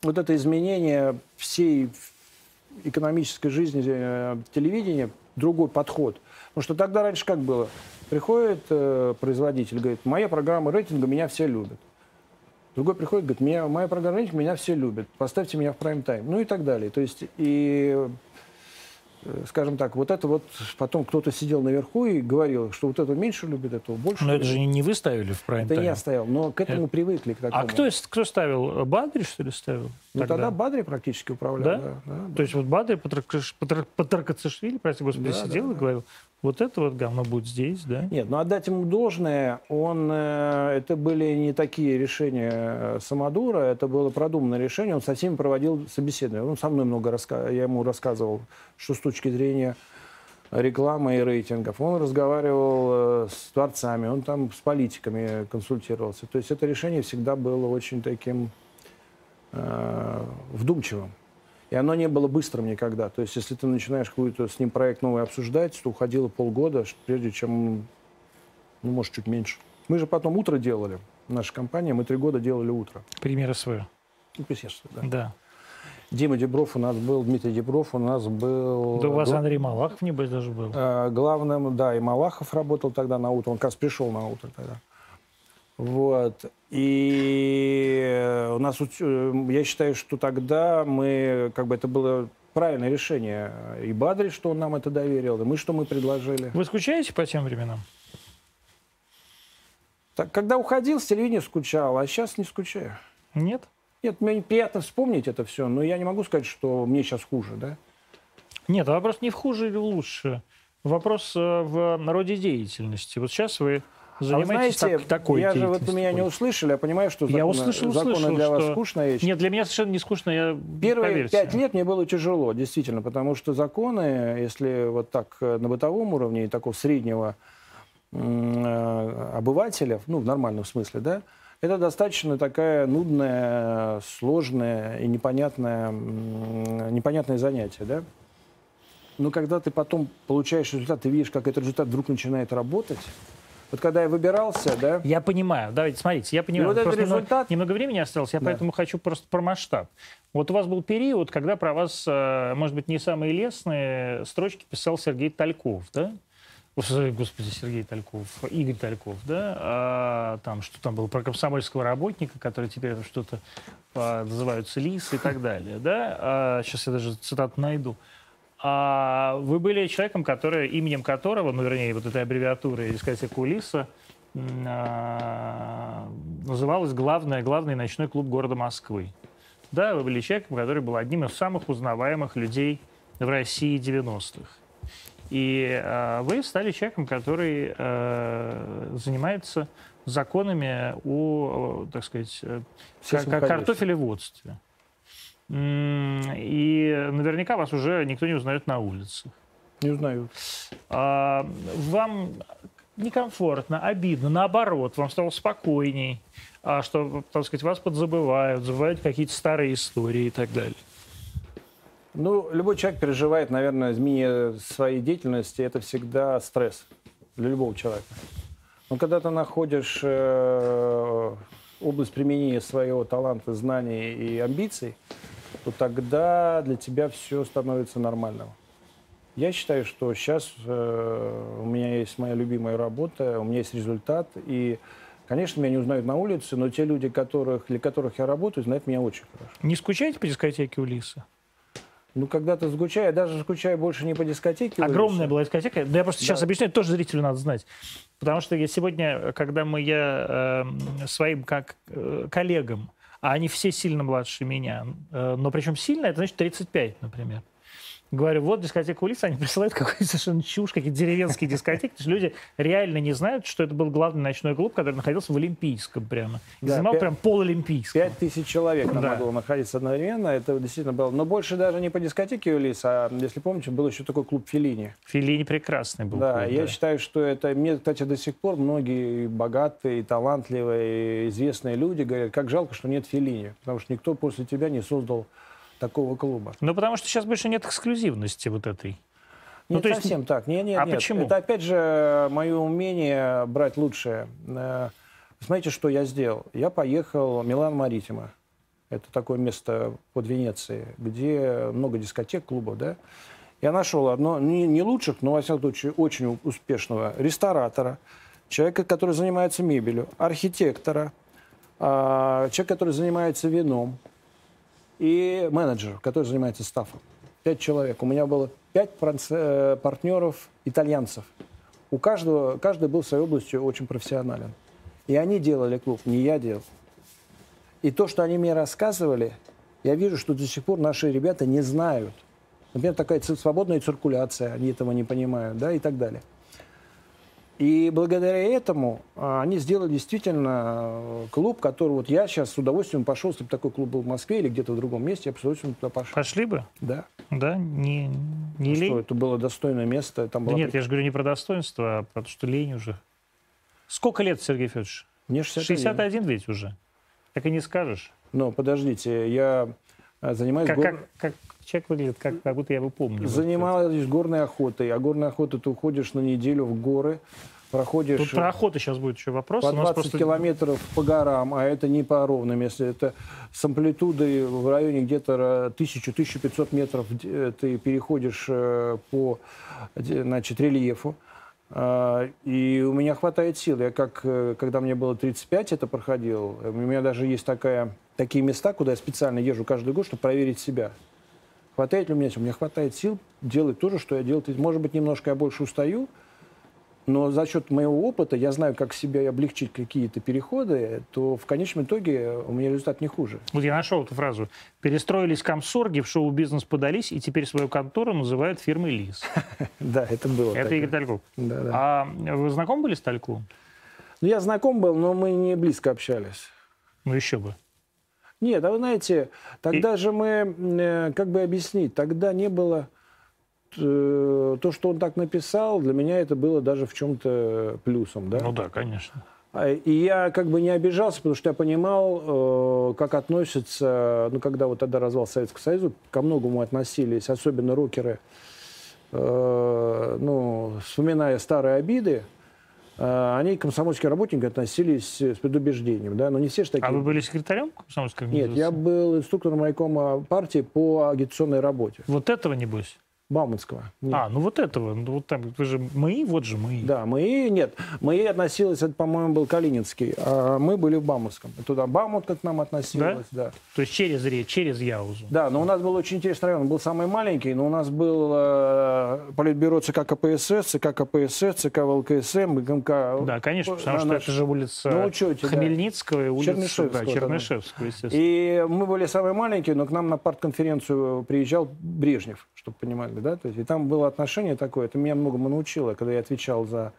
вот это изменение всей экономической жизни телевидения, другой подход. Потому что тогда раньше как было? Приходит производитель, говорит, моя программа рейтинга, меня все любят. Другой приходит, говорит, меня, моя программа меня все любят, поставьте меня в прайм-тайм, ну и так далее. То есть, и, э, скажем так, вот это вот потом кто-то сидел наверху и говорил, что вот это меньше любит, этого больше. Но любит. это же не вы ставили в прайм-тайм. Это я ставил, но к этому это... привыкли. К такому. А кто, кто ставил? Бадри, что ли, ставил? Ну, тогда, тогда Бадри практически управлял. Да? Да, да, То есть вот Бадри Патракацишвили, прости господи, да, сидел да, и говорил, вот это вот говно будет здесь, да? Нет, ну отдать ему должное, он, э, это были не такие решения э, Самодура, это было продуманное решение, он со всеми проводил собеседование. Он со мной много рассказывал, я ему рассказывал, что с точки зрения рекламы и рейтингов. Он разговаривал э, с творцами, он там с политиками консультировался. То есть это решение всегда было очень таким э, вдумчивым. И оно не было быстрым никогда. То есть, если ты начинаешь какой-то с ним проект новый обсуждать, то уходило полгода, прежде чем, ну, может, чуть меньше. Мы же потом утро делали. Наша компания, мы три года делали утро. Примеры свои. Ну, естественно, да. Да. Дима Дебров у нас был, Дмитрий Дебров у нас был... Да у вас Андрей Малахов, небось, даже был. Э, главным, да, и Малахов работал тогда на утро, он как раз пришел на утро тогда. Вот. И у нас, э, я считаю, что тогда мы, как бы это было правильное решение. И Бадри, что он нам это доверил, и мы, что мы предложили. Вы скучаете по тем временам? Так, когда уходил, с телевидения скучал, а сейчас не скучаю. Нет? Нет, мне приятно вспомнить это все, но я не могу сказать, что мне сейчас хуже, да? Нет, вопрос не в хуже или лучше. Вопрос э, в народе деятельности. Вот сейчас вы занимаетесь а вы знаете, так, такой Я же вот меня не услышали, я понимаю, что законы, я услышал, законы услышал, для что... вас скучная вещь. Нет, для меня совершенно не скучно, я Первые пять лет мне было тяжело, действительно, потому что законы, если вот так э, на бытовом уровне, такого среднего э, обывателя, ну, в нормальном смысле, да, это достаточно такая нудная, сложная и непонятная, непонятное занятие, да? Но когда ты потом получаешь результат, ты видишь, как этот результат вдруг начинает работать, вот когда я выбирался, да? Я понимаю. Давайте, смотрите, я понимаю. И вот этот результат... Немного, времени осталось, я да. поэтому хочу просто про масштаб. Вот у вас был период, когда про вас, э, может быть, не самые лестные строчки писал Сергей Тальков, да? Господи, Сергей Тальков, Игорь Тальков, да, а, там, что там было про комсомольского работника, который теперь что-то а, называются лис и так далее, да, а, сейчас я даже цитату найду. А вы были человеком, который, именем которого, ну, вернее, вот этой аббревиатуры дискотека Улиса, а, называлась главная, главный ночной клуб города Москвы. Да, вы были человеком, который был одним из самых узнаваемых людей в России 90-х. И э, вы стали человеком, который э, занимается законами о, о так сказать, э, картофелеводстве. И наверняка вас уже никто не узнает на улице. Не узнают. А, вам некомфортно, обидно, наоборот, вам стало спокойней, а что, так сказать, вас подзабывают, забывают какие-то старые истории и так далее. Ну, любой человек переживает, наверное, изменение своей деятельности. Это всегда стресс для любого человека. Но когда ты находишь э, область применения своего таланта, знаний и амбиций, то тогда для тебя все становится нормальным. Я считаю, что сейчас э, у меня есть моя любимая работа, у меня есть результат, и, конечно, меня не узнают на улице, но те люди, которых, для которых я работаю, знают меня очень хорошо. Не скучаете по дискотеке Улиса? Ну, когда-то скучаю, даже скучаю больше не по дискотеке. Огромная была дискотека. Да я просто да. сейчас объясню, это тоже зрителю надо знать. Потому что я сегодня, когда мы, я э, своим как э, коллегам, а они все сильно младше меня, э, но причем сильно, это значит 35, например. Говорю, вот дискотека улица, они присылают какую-то совершенно чушь, какие-то деревенские дискотеки. То есть люди реально не знают, что это был главный ночной клуб, который находился в Олимпийском прямо. И да, занимал 5, прям пол Олимпийского. Пять тысяч человек там да. могло находиться одновременно. Это действительно было. Но больше даже не по дискотеке Улиса, а, если помните, был еще такой клуб Филини. Филини прекрасный был. Да, клуб, я да. считаю, что это... Мне, кстати, до сих пор многие богатые, талантливые, известные люди говорят, как жалко, что нет Филини. Потому что никто после тебя не создал такого клуба. Ну, потому что сейчас больше нет эксклюзивности вот этой. Не ну, совсем есть... так. Нет, нет, а нет. почему? Это опять же мое умение брать лучшее. Э, смотрите, что я сделал. Я поехал в Милан Маритима. Это такое место под Венецией, где много дискотек, клубов, да. Я нашел одно, не, не лучших, но, во всяком случае, очень успешного ресторатора, человека, который занимается мебелью, архитектора, а, человек, который занимается вином, и менеджер, который занимается стафом. Пять человек. У меня было пять э, партнеров итальянцев. У каждого, каждый был в своей области очень профессионален. И они делали клуб, не я делал. И то, что они мне рассказывали, я вижу, что до сих пор наши ребята не знают. Например, такая свободная циркуляция, они этого не понимают, да, и так далее. И благодаря этому а, они сделали действительно э, клуб, который вот я сейчас с удовольствием пошел, если бы такой клуб был в Москве или где-то в другом месте, я бы с удовольствием туда пошел. Пошли бы? Да. Да, не, не ну, лень? Что, это было достойное место. Там да нет, при... я же говорю не про достоинство, а про то, что лень уже. Сколько лет, Сергей Федорович? Мне 61. 61 ведь уже. Так и не скажешь. Ну, подождите, я занимаюсь... Как, гор... как, как человек выглядит, как, как будто я его помню. Занимаюсь горной охотой. А горной охотой ты уходишь на неделю в горы, проходишь... Тут про охоту сейчас будет еще вопрос. По 20 просто... километров по горам, а это не по ровным, если это с амплитудой в районе где-то 1000-1500 метров ты переходишь по значит, рельефу. А, и у меня хватает сил. Я как, э, когда мне было 35, это проходил. У меня даже есть такая, такие места, куда я специально езжу каждый год, чтобы проверить себя. Хватает ли у меня сил? У меня хватает сил делать то же, что я делал. Может быть, немножко я больше устаю, но за счет моего опыта я знаю, как себе облегчить какие-то переходы, то в конечном итоге у меня результат не хуже. Вот я нашел эту фразу. Перестроились комсорги, в шоу-бизнес подались, и теперь свою контору называют фирмой ЛИС. Да, это было. Это Игорь Тальков. А вы знакомы были с Тальковым? Ну, я знаком был, но мы не близко общались. Ну, еще бы. Нет, а вы знаете, тогда же мы, э, как бы объяснить, тогда не было э, то, что он так написал, для меня это было даже в чем-то плюсом, да? Ну да, конечно. А, и я как бы не обижался, потому что я понимал, э, как относятся, ну, когда вот тогда развал Советского Союза, ко многому относились, особенно рокеры, э, ну, вспоминая старые обиды, они к комсомольским работникам относились с предубеждением, да, но не все же такие. А вы были секретарем комсомольской организации? Нет, я был инструктором райкома партии по агитационной работе. Вот этого не небось? Бауманского. Нет. А, ну вот этого. Ну, вот там, вы же мы, вот же мы. Да, мы, нет. Мы относились, это, по-моему, был Калининский, а мы были в Бауманском. Туда Баумут как к нам относилась, да? да. То есть через, через Яузу. Да, но у нас был очень интересный район. Он был самый маленький, но у нас был э, политбюро ЦК КПСС, ЦК КПСС, ЦК ВЛКСМ, ГМК. Да, конечно, потому что наш... это же улица на учете, Хмельницкого, да. улица Чернышевского, да, Чернышевского, естественно. И мы были самые маленькие, но к нам на партконференцию приезжал Брежнев, чтобы понимали да, то есть, и там было отношение такое, это меня многому научило, когда я отвечал за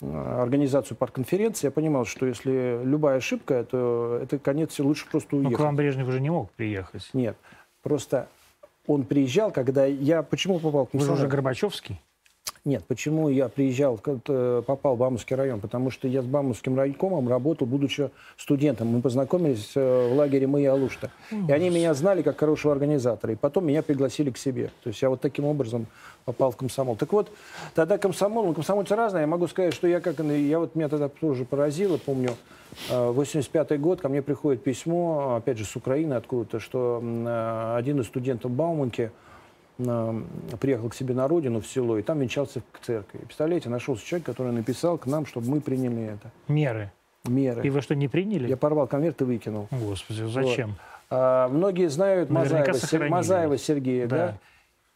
э, организацию партконференции, я понимал, что если любая ошибка, то это конец, лучше просто уехать. Но к вам Брежнев уже не мог приехать. Нет, просто он приезжал, когда я... Почему попал к Вы же уже Горбачевский? Нет, почему я приезжал, попал в Бамовский район? Потому что я с Бамовским райкомом работал, будучи студентом. Мы познакомились э, в лагере «Мы и Алушта». И они меня знали как хорошего организатора. И потом меня пригласили к себе. То есть я вот таким образом попал в комсомол. Так вот, тогда комсомол, ну, комсомольцы разные. Я могу сказать, что я как... Я вот меня тогда тоже поразило, помню, 85 э, год, ко мне приходит письмо, опять же, с Украины откуда-то, что э, один из студентов Бауманки приехал к себе на родину, в село, и там венчался к церкви. Представляете, нашелся человек, который написал к нам, чтобы мы приняли это. Меры. Меры. И вы что, не приняли? Я порвал конверт и выкинул. Господи, зачем? Вот. А, многие знают Мазаева, Сер... Мазаева Сергея, да? да?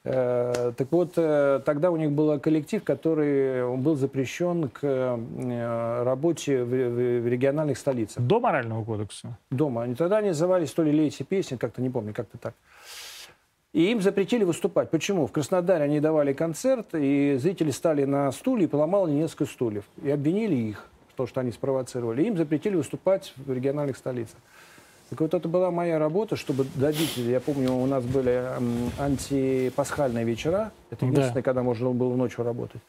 Э, так вот, э, тогда у них был коллектив, который был запрещен к э, работе в региональных столицах. До морального кодекса? Дома. Они тогда они назывались то ли «Лейте песни», как-то не помню, как-то так. И им запретили выступать. Почему? В Краснодаре они давали концерт, и зрители стали на стуле и поломали несколько стульев. И обвинили их, то, что они спровоцировали. И им запретили выступать в региональных столицах. Так вот, это была моя работа, чтобы добить. Я помню, у нас были антипасхальные вечера. Это единственное, да. когда можно было ночью работать.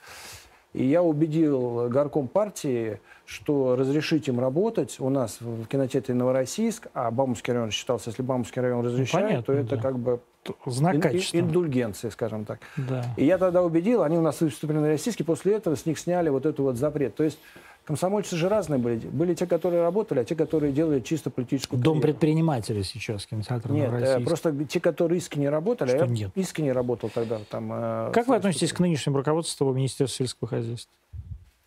И я убедил горком партии, что разрешить им работать у нас в кинотеатре Новороссийск, а Баумский район считался, если Баумский район ну, разрешает, ну, понятно, то это да. как бы знак качества. Индульгенции, скажем так. Да. И я тогда убедил, они у нас выступили на российский, после этого с них сняли вот этот вот запрет. То есть комсомольцы же разные были. Были те, которые работали, а те, которые делали чисто политическую Дом карьеру. предпринимателей сейчас, кинотеатр Нет, э, просто те, которые искренне работали, Что а нет? я искренне работал тогда. Там, э, как вы относитесь к нынешнему руководству Министерства сельского хозяйства?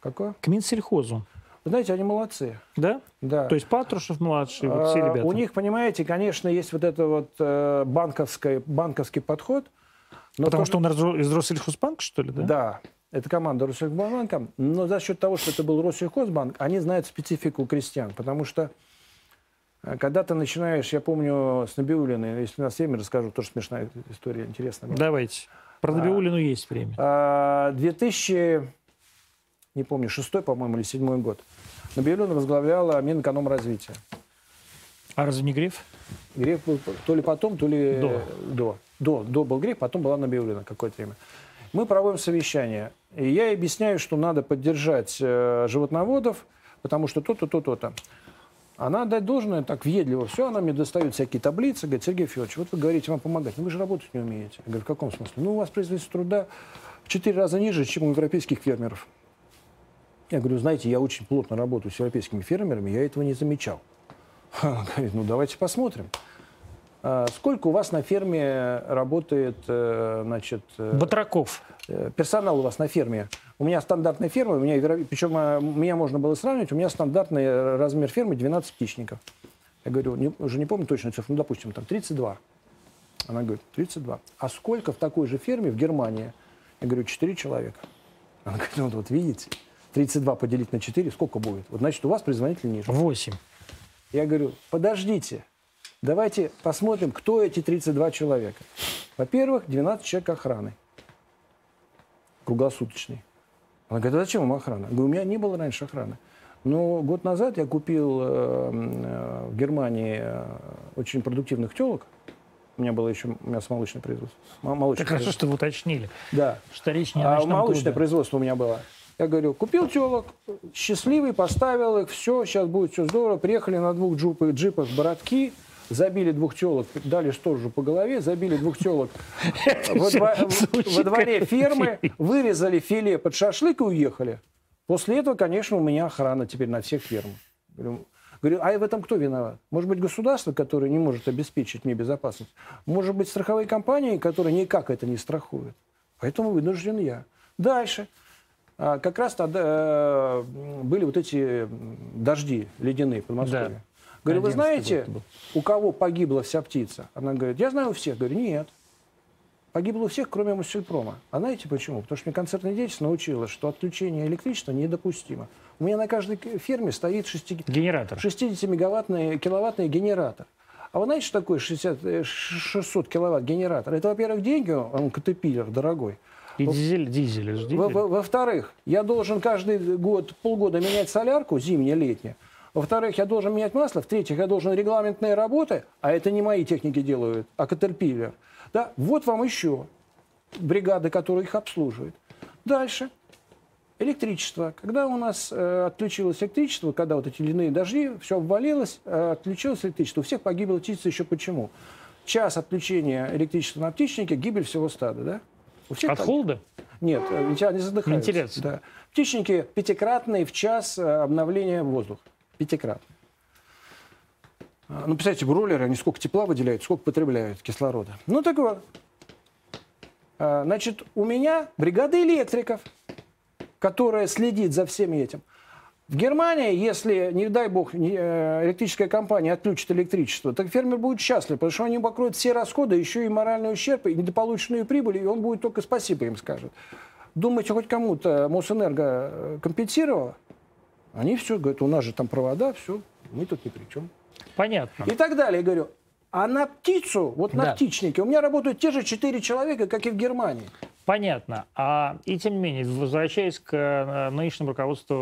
Какое? К Минсельхозу. Вы знаете, они молодцы. Да? Да. То есть Патрушев младший, вот все а, ребята. У них, понимаете, конечно, есть вот это вот э, банковский, банковский подход. Но Потому то, что он из Россельхозбанка, что ли, да? Да. Это команда Россельхозбанка. Но за счет того, что это был Россельхозбанк, они знают специфику крестьян. Потому что э, когда ты начинаешь, я помню, с Набиулиной, если у нас время расскажу, тоже смешная история, интересная. Давайте. Про Набиулину а, есть время. 2000 а, не помню, шестой, по-моему, или седьмой год. Набиуллина возглавляла Минэкономразвития. А разве не Греф? Греф был то ли потом, то ли до. До, до, до был Греф, потом была Набиуллина какое-то время. Мы проводим совещание. И я объясняю, что надо поддержать э, животноводов, потому что то-то, то-то, то. Она дать должное, так въедливо все, она мне достает всякие таблицы, говорит, Сергей Федорович, вот вы говорите, вам помогать, но вы же работать не умеете. Я говорю, в каком смысле? Ну, у вас производительность труда в четыре раза ниже, чем у европейских фермеров Я говорю, знаете, я очень плотно работаю с европейскими фермерами, я этого не замечал. Он говорит, ну давайте посмотрим. А сколько у вас на ферме работает, э, значит... Э, Батраков. Э, персонал у вас на ферме? У меня стандартная ферма, у меня, причем меня можно было сравнивать, у меня стандартный размер фермы 12 птичников. Я говорю, не, уже не помню точно цифру, ну, допустим, там 32. Она говорит, 32. А сколько в такой же ферме в Германии? Я говорю, 4 человека. Она говорит, ну вот видите, 32 поделить на 4, сколько будет? Вот значит, у вас производитель ниже. 8. Я говорю, подождите, давайте посмотрим, кто эти 32 человека. Во-первых, 12 человек охраны. Круглосуточной. Она говорит, а зачем вам охрана? Я говорю, у меня не было раньше охраны. Но год назад я купил э, э, в Германии э, очень продуктивных телок. У меня было еще мясомолочное производство. Молочное так хорошо, что вы уточнили. Да. Что речь не о а молочное клубе. производство у меня было. Я говорю, купил телок, счастливый, поставил их, все, сейчас будет все здорово. Приехали на двух джипах, джипах бородки, забили двух телок, дали сторожу по голове, забили двух телок во, во дворе фермы, вырезали филе под шашлык и уехали. После этого, конечно, у меня охрана теперь на всех фермах. Говорю, говорю, а в этом кто виноват? Может быть, государство, которое не может обеспечить мне безопасность? Может быть, страховые компании, которые никак это не страхуют? Поэтому вынужден я. Дальше. А, как раз тогда э, были вот эти дожди ледяные в Подмосковье. Да. Говорю, вы знаете, у кого погибла вся птица? Она говорит, я знаю у всех. Говорю, нет. Погибло у всех, кроме Муссельпрома. А знаете почему? Потому что мне концертная деятельность научила, что отключение электричества недопустимо. У меня на каждой ферме стоит 60, генератор. 60-мегаваттный киловаттный генератор. А вы знаете, что такое 60, 600 киловатт генератор? Это, во-первых, деньги, он катепиллер дорогой. И дизель, дизель, дизель. Во-вторых, я должен каждый год, полгода менять солярку, зимняя, летняя. Во-вторых, я должен менять масло. В-третьих, я должен регламентные работы, а это не мои техники делают, а Caterpillar. Да? Вот вам еще бригады, которые их обслуживают. Дальше. Электричество. Когда у нас э, отключилось электричество, когда вот эти ледяные дожди, все обвалилось, э, отключилось электричество. У всех погибла птица еще почему? Час отключения электричества на птичнике, гибель всего стада. Да? Всех От погиб... холода? Нет, они э, задыхаются. Вентиляция. Да. Птичники пятикратные в час э, обновления воздуха. Пятикратно. А, ну, представьте, бройлеры, они сколько тепла выделяют, сколько потребляют кислорода. Ну, так вот. А, значит, у меня бригада электриков, которая следит за всем этим. В Германии, если, не дай бог, э, электрическая компания отключит электричество, так фермер будет счастлив, потому что они покроют все расходы, еще и моральный ущерб, и недополученную прибыль, и он будет только спасибо им скажет. Думаете, хоть кому-то Мосэнерго э, компенсировало? Они все говорят, у нас же там провода, все, мы тут ни при чем. Понятно. И так далее. Я говорю, а на птицу, вот на да. птичнике, у меня работают те же четыре человека, как и в Германии. Понятно. А, и тем не менее, возвращаясь к э, нынешнему руководству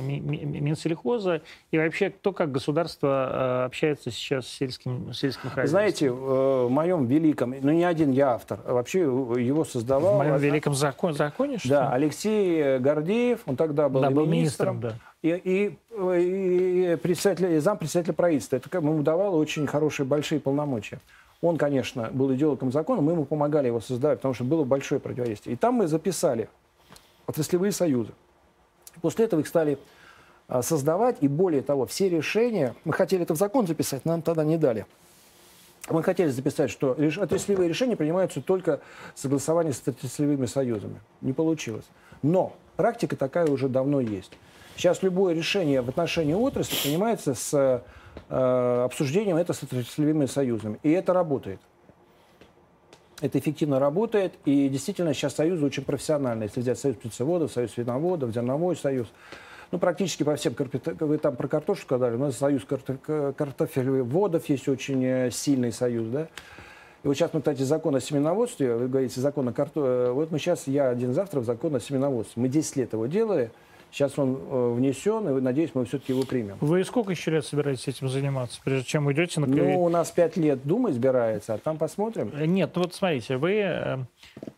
Минсельхоза, и вообще, кто как государство э, общается сейчас с сельским, сельским хозяйством? Знаете, э, в моем великом, ну не один я автор, а вообще его создавал... В моем великом закон, законе, что Да, Алексей Гордеев, он тогда был, да, был министром. министром да. И, и, и, председатель, и зампредседателя правительства. Это ему давало очень хорошие, большие полномочия. Он, конечно, был идеологом закона, мы ему помогали его создавать, потому что было большое противодействие. И там мы записали отраслевые союзы. После этого их стали а, создавать, и более того, все решения, мы хотели это в закон записать, нам тогда не дали. Мы хотели записать, что отраслевые решения принимаются только в согласовании с отраслевыми союзами. Не получилось. Но практика такая уже давно есть. Сейчас любое решение в отношении отрасли принимается с обсуждением это с отраслевыми союзами. И это работает. Это эффективно работает, и действительно сейчас союзы очень профессиональные. Если взять союз птицеводов, союз свиноводов, зерновой союз, ну, практически по всем, вы там про картошку сказали, у нас союз картофелеводов есть очень э, сильный союз, да. И вот сейчас мы, кстати, закон о семеноводстве, вы говорите, закон о картофеле, вот мы сейчас, я один завтра закон о семеноводстве. Мы 10 лет его делали, Сейчас он э, внесен, и надеюсь, мы все-таки его примем. Вы сколько еще лет собираетесь этим заниматься, прежде чем уйдете на Ну, у нас пять лет Дума избирается, а там посмотрим. Э, нет, ну вот смотрите, вы э,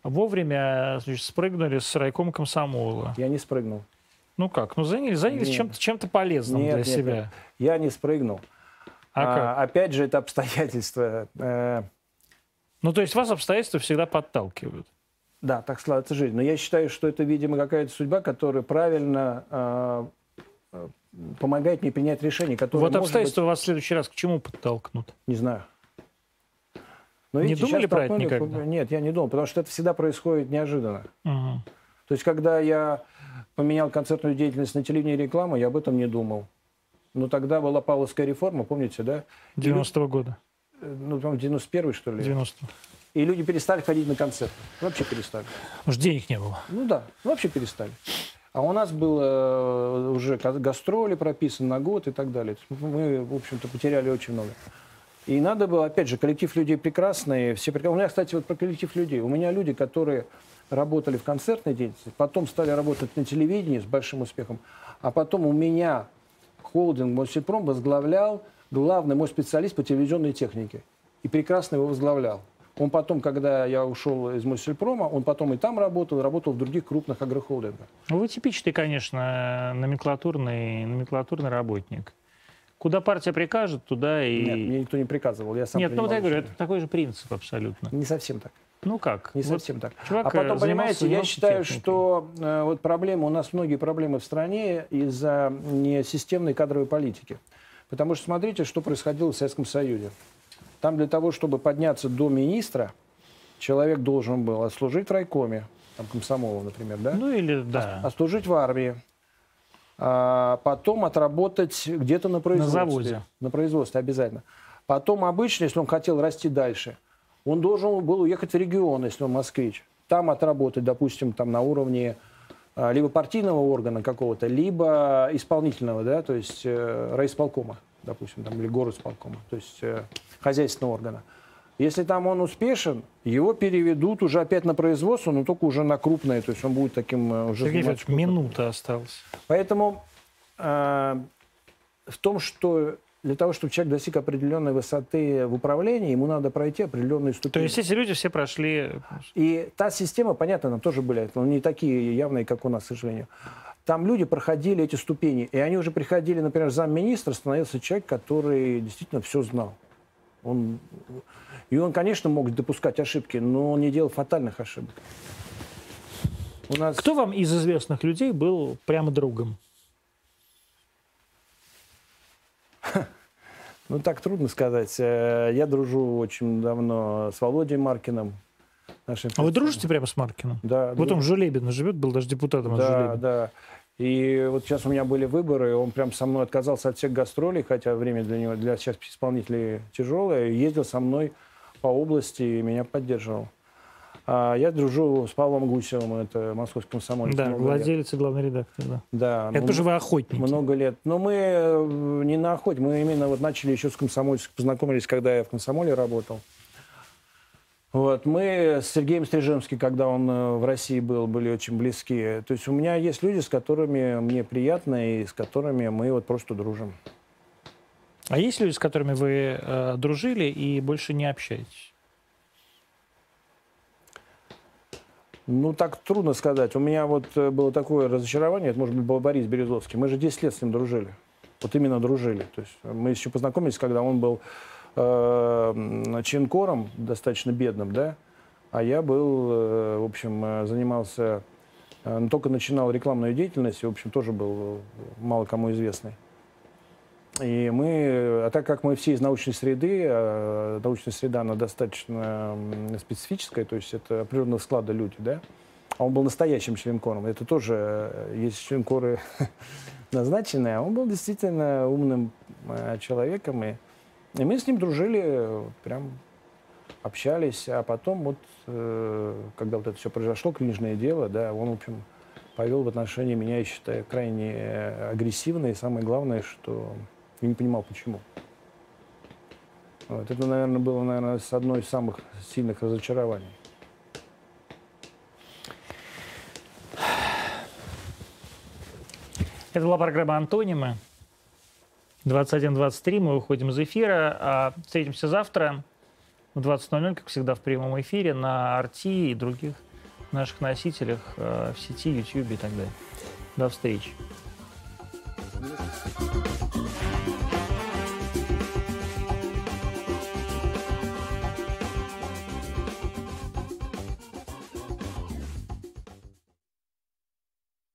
вовремя значит, спрыгнули с райком комсомола. Я не спрыгнул. Ну как? Ну занялись, занялись чем-то чем полезным нет, для нет, себя. Нет. Я не спрыгнул. А, а как? Опять же, это обстоятельства. Ну, то есть вас обстоятельства всегда подталкивают? Да, так складывается жизнь. Но я считаю, что это, видимо, какая-то судьба, которая правильно э, помогает мне принять решение, которое Вот обстоятельства быть... вас в следующий раз к чему подтолкнут? Не знаю. Но, видите, не думали про это никогда? Нет, я не думал, потому что это всегда происходит неожиданно. Угу. То есть, когда я поменял концертную деятельность на телевидении и рекламу, я об этом не думал. Но тогда была Павловская реформа, помните, да? 90-го года. Э, ну, там 91-й, что ли? 90 И люди перестали ходить на концерты. Вообще перестали. Может, денег не было? Ну да, вообще перестали. А у нас было э, уже гастроли прописаны на год и так далее. Мы, в общем-то, потеряли очень много. И надо было, опять же, коллектив людей прекрасный. Все прекрасные. У меня, кстати, вот про коллектив людей. У меня люди, которые работали в концертной деятельности, потом стали работать на телевидении с большим успехом, а потом у меня холдинг Мосфильпром возглавлял главный мой специалист по телевизионной технике. И прекрасно его возглавлял. Он потом, когда я ушел из Мосфильпрома, он потом и там работал, работал в других крупных агрохолдингах. Ну, вы типичный, конечно, номенклатурный, номенклатурный работник. Куда партия прикажет, туда и... Нет, мне никто не приказывал, я сам Нет, ну вот я говорю, это такой же принцип абсолютно. Не совсем так. Ну как? Не совсем вот так. Чувак а потом, понимаете, я считаю, техникой. что э, вот проблема, у нас многие проблемы в стране из-за несистемной кадровой политики. Потому что смотрите, что происходило в Советском Союзе. Там для того, чтобы подняться до министра, человек должен был отслужить в райкоме, там, комсомола, например, да? Ну или, да. Отслужить в армии, а потом отработать где-то на производстве. На заводе. На производстве обязательно. Потом обычно, если он хотел расти дальше, он должен был уехать в регион, если он москвич. Там отработать, допустим, там на уровне либо партийного органа какого-то, либо исполнительного, да, то есть э, райисполкома, допустим, там, или горосполкома, то есть э, хозяйственного органа. Если там он успешен, его переведут уже опять на производство, но только уже на крупное, то есть он будет таким э, уже... Сергей Федорович, минута осталась. Поэтому э, в том, что для того, чтобы человек достиг определенной высоты в управлении, ему надо пройти определенные ступени. То есть эти люди все прошли... И та система, понятно, нам тоже были, но не такие явные, как у нас, к сожалению. Там люди проходили эти ступени, и они уже приходили, например, замминистра, становился человек, который действительно все знал. Он и он, конечно, мог допускать ошибки, но он не делал фатальных ошибок. У нас... Кто вам из известных людей был прямо другом? Ну, так трудно сказать. Э, я дружу очень давно с Володей Маркиным. А вы дружите прямо с Маркиным? Да. Вот друж... он в Жулебино живет, был даже депутатом да, от Жулебина. Да, И вот сейчас у меня были выборы, он прям со мной отказался от всех гастролей, хотя время для него, для сейчас исполнителей тяжелое, ездил со мной по области и меня поддерживал. А я дружу с Павлом Гусевым, это московский комсомолец. Да, владелец лет. и главный редактор, да. Да. Это тоже вы охотники. Много лет. Но мы э, не на охоте, мы именно вот начали еще с комсомольцем, познакомились, когда я в комсомоле работал. Вот, мы с Сергеем Стрижемским, когда он э, в России был, были очень близки. То есть у меня есть люди, с которыми мне приятно и с которыми мы вот просто дружим. А есть люди, с которыми вы э, дружили и больше не общаетесь? Ну, так трудно сказать. У меня вот э, было такое разочарование, это, может быть, был Борис Березовский. Мы же 10 лет с ним дружили. Вот именно дружили. То есть мы еще познакомились, когда он был э, чинкором, достаточно бедным, да, а я был, э, в общем, э, занимался, э, только начинал рекламную деятельность, и, в общем, тоже был мало кому известный. И мы, а так как мы все из научной среды, а научная среда, она достаточно специфическая, то есть это определенного склада люди, да, а он был настоящим членкором. Это тоже э, есть членкоры назначенные, а он был действительно умным э, человеком. И, и мы с ним дружили, прям общались. А потом вот, когда вот это все произошло, книжное дело, да, он, в общем, повел в отношении меня, я считаю, крайне агрессивно. И самое главное, что я не понимал, почему. Вот. Это, наверное, было, наверное, с одной из самых сильных разочарований. Это была программа «Антонимы». 21.23, мы выходим из эфира. А встретимся завтра в 20.00, как всегда, в прямом эфире на RT и других наших носителях э, в сети, YouTube и так далее. До встречи. Minas.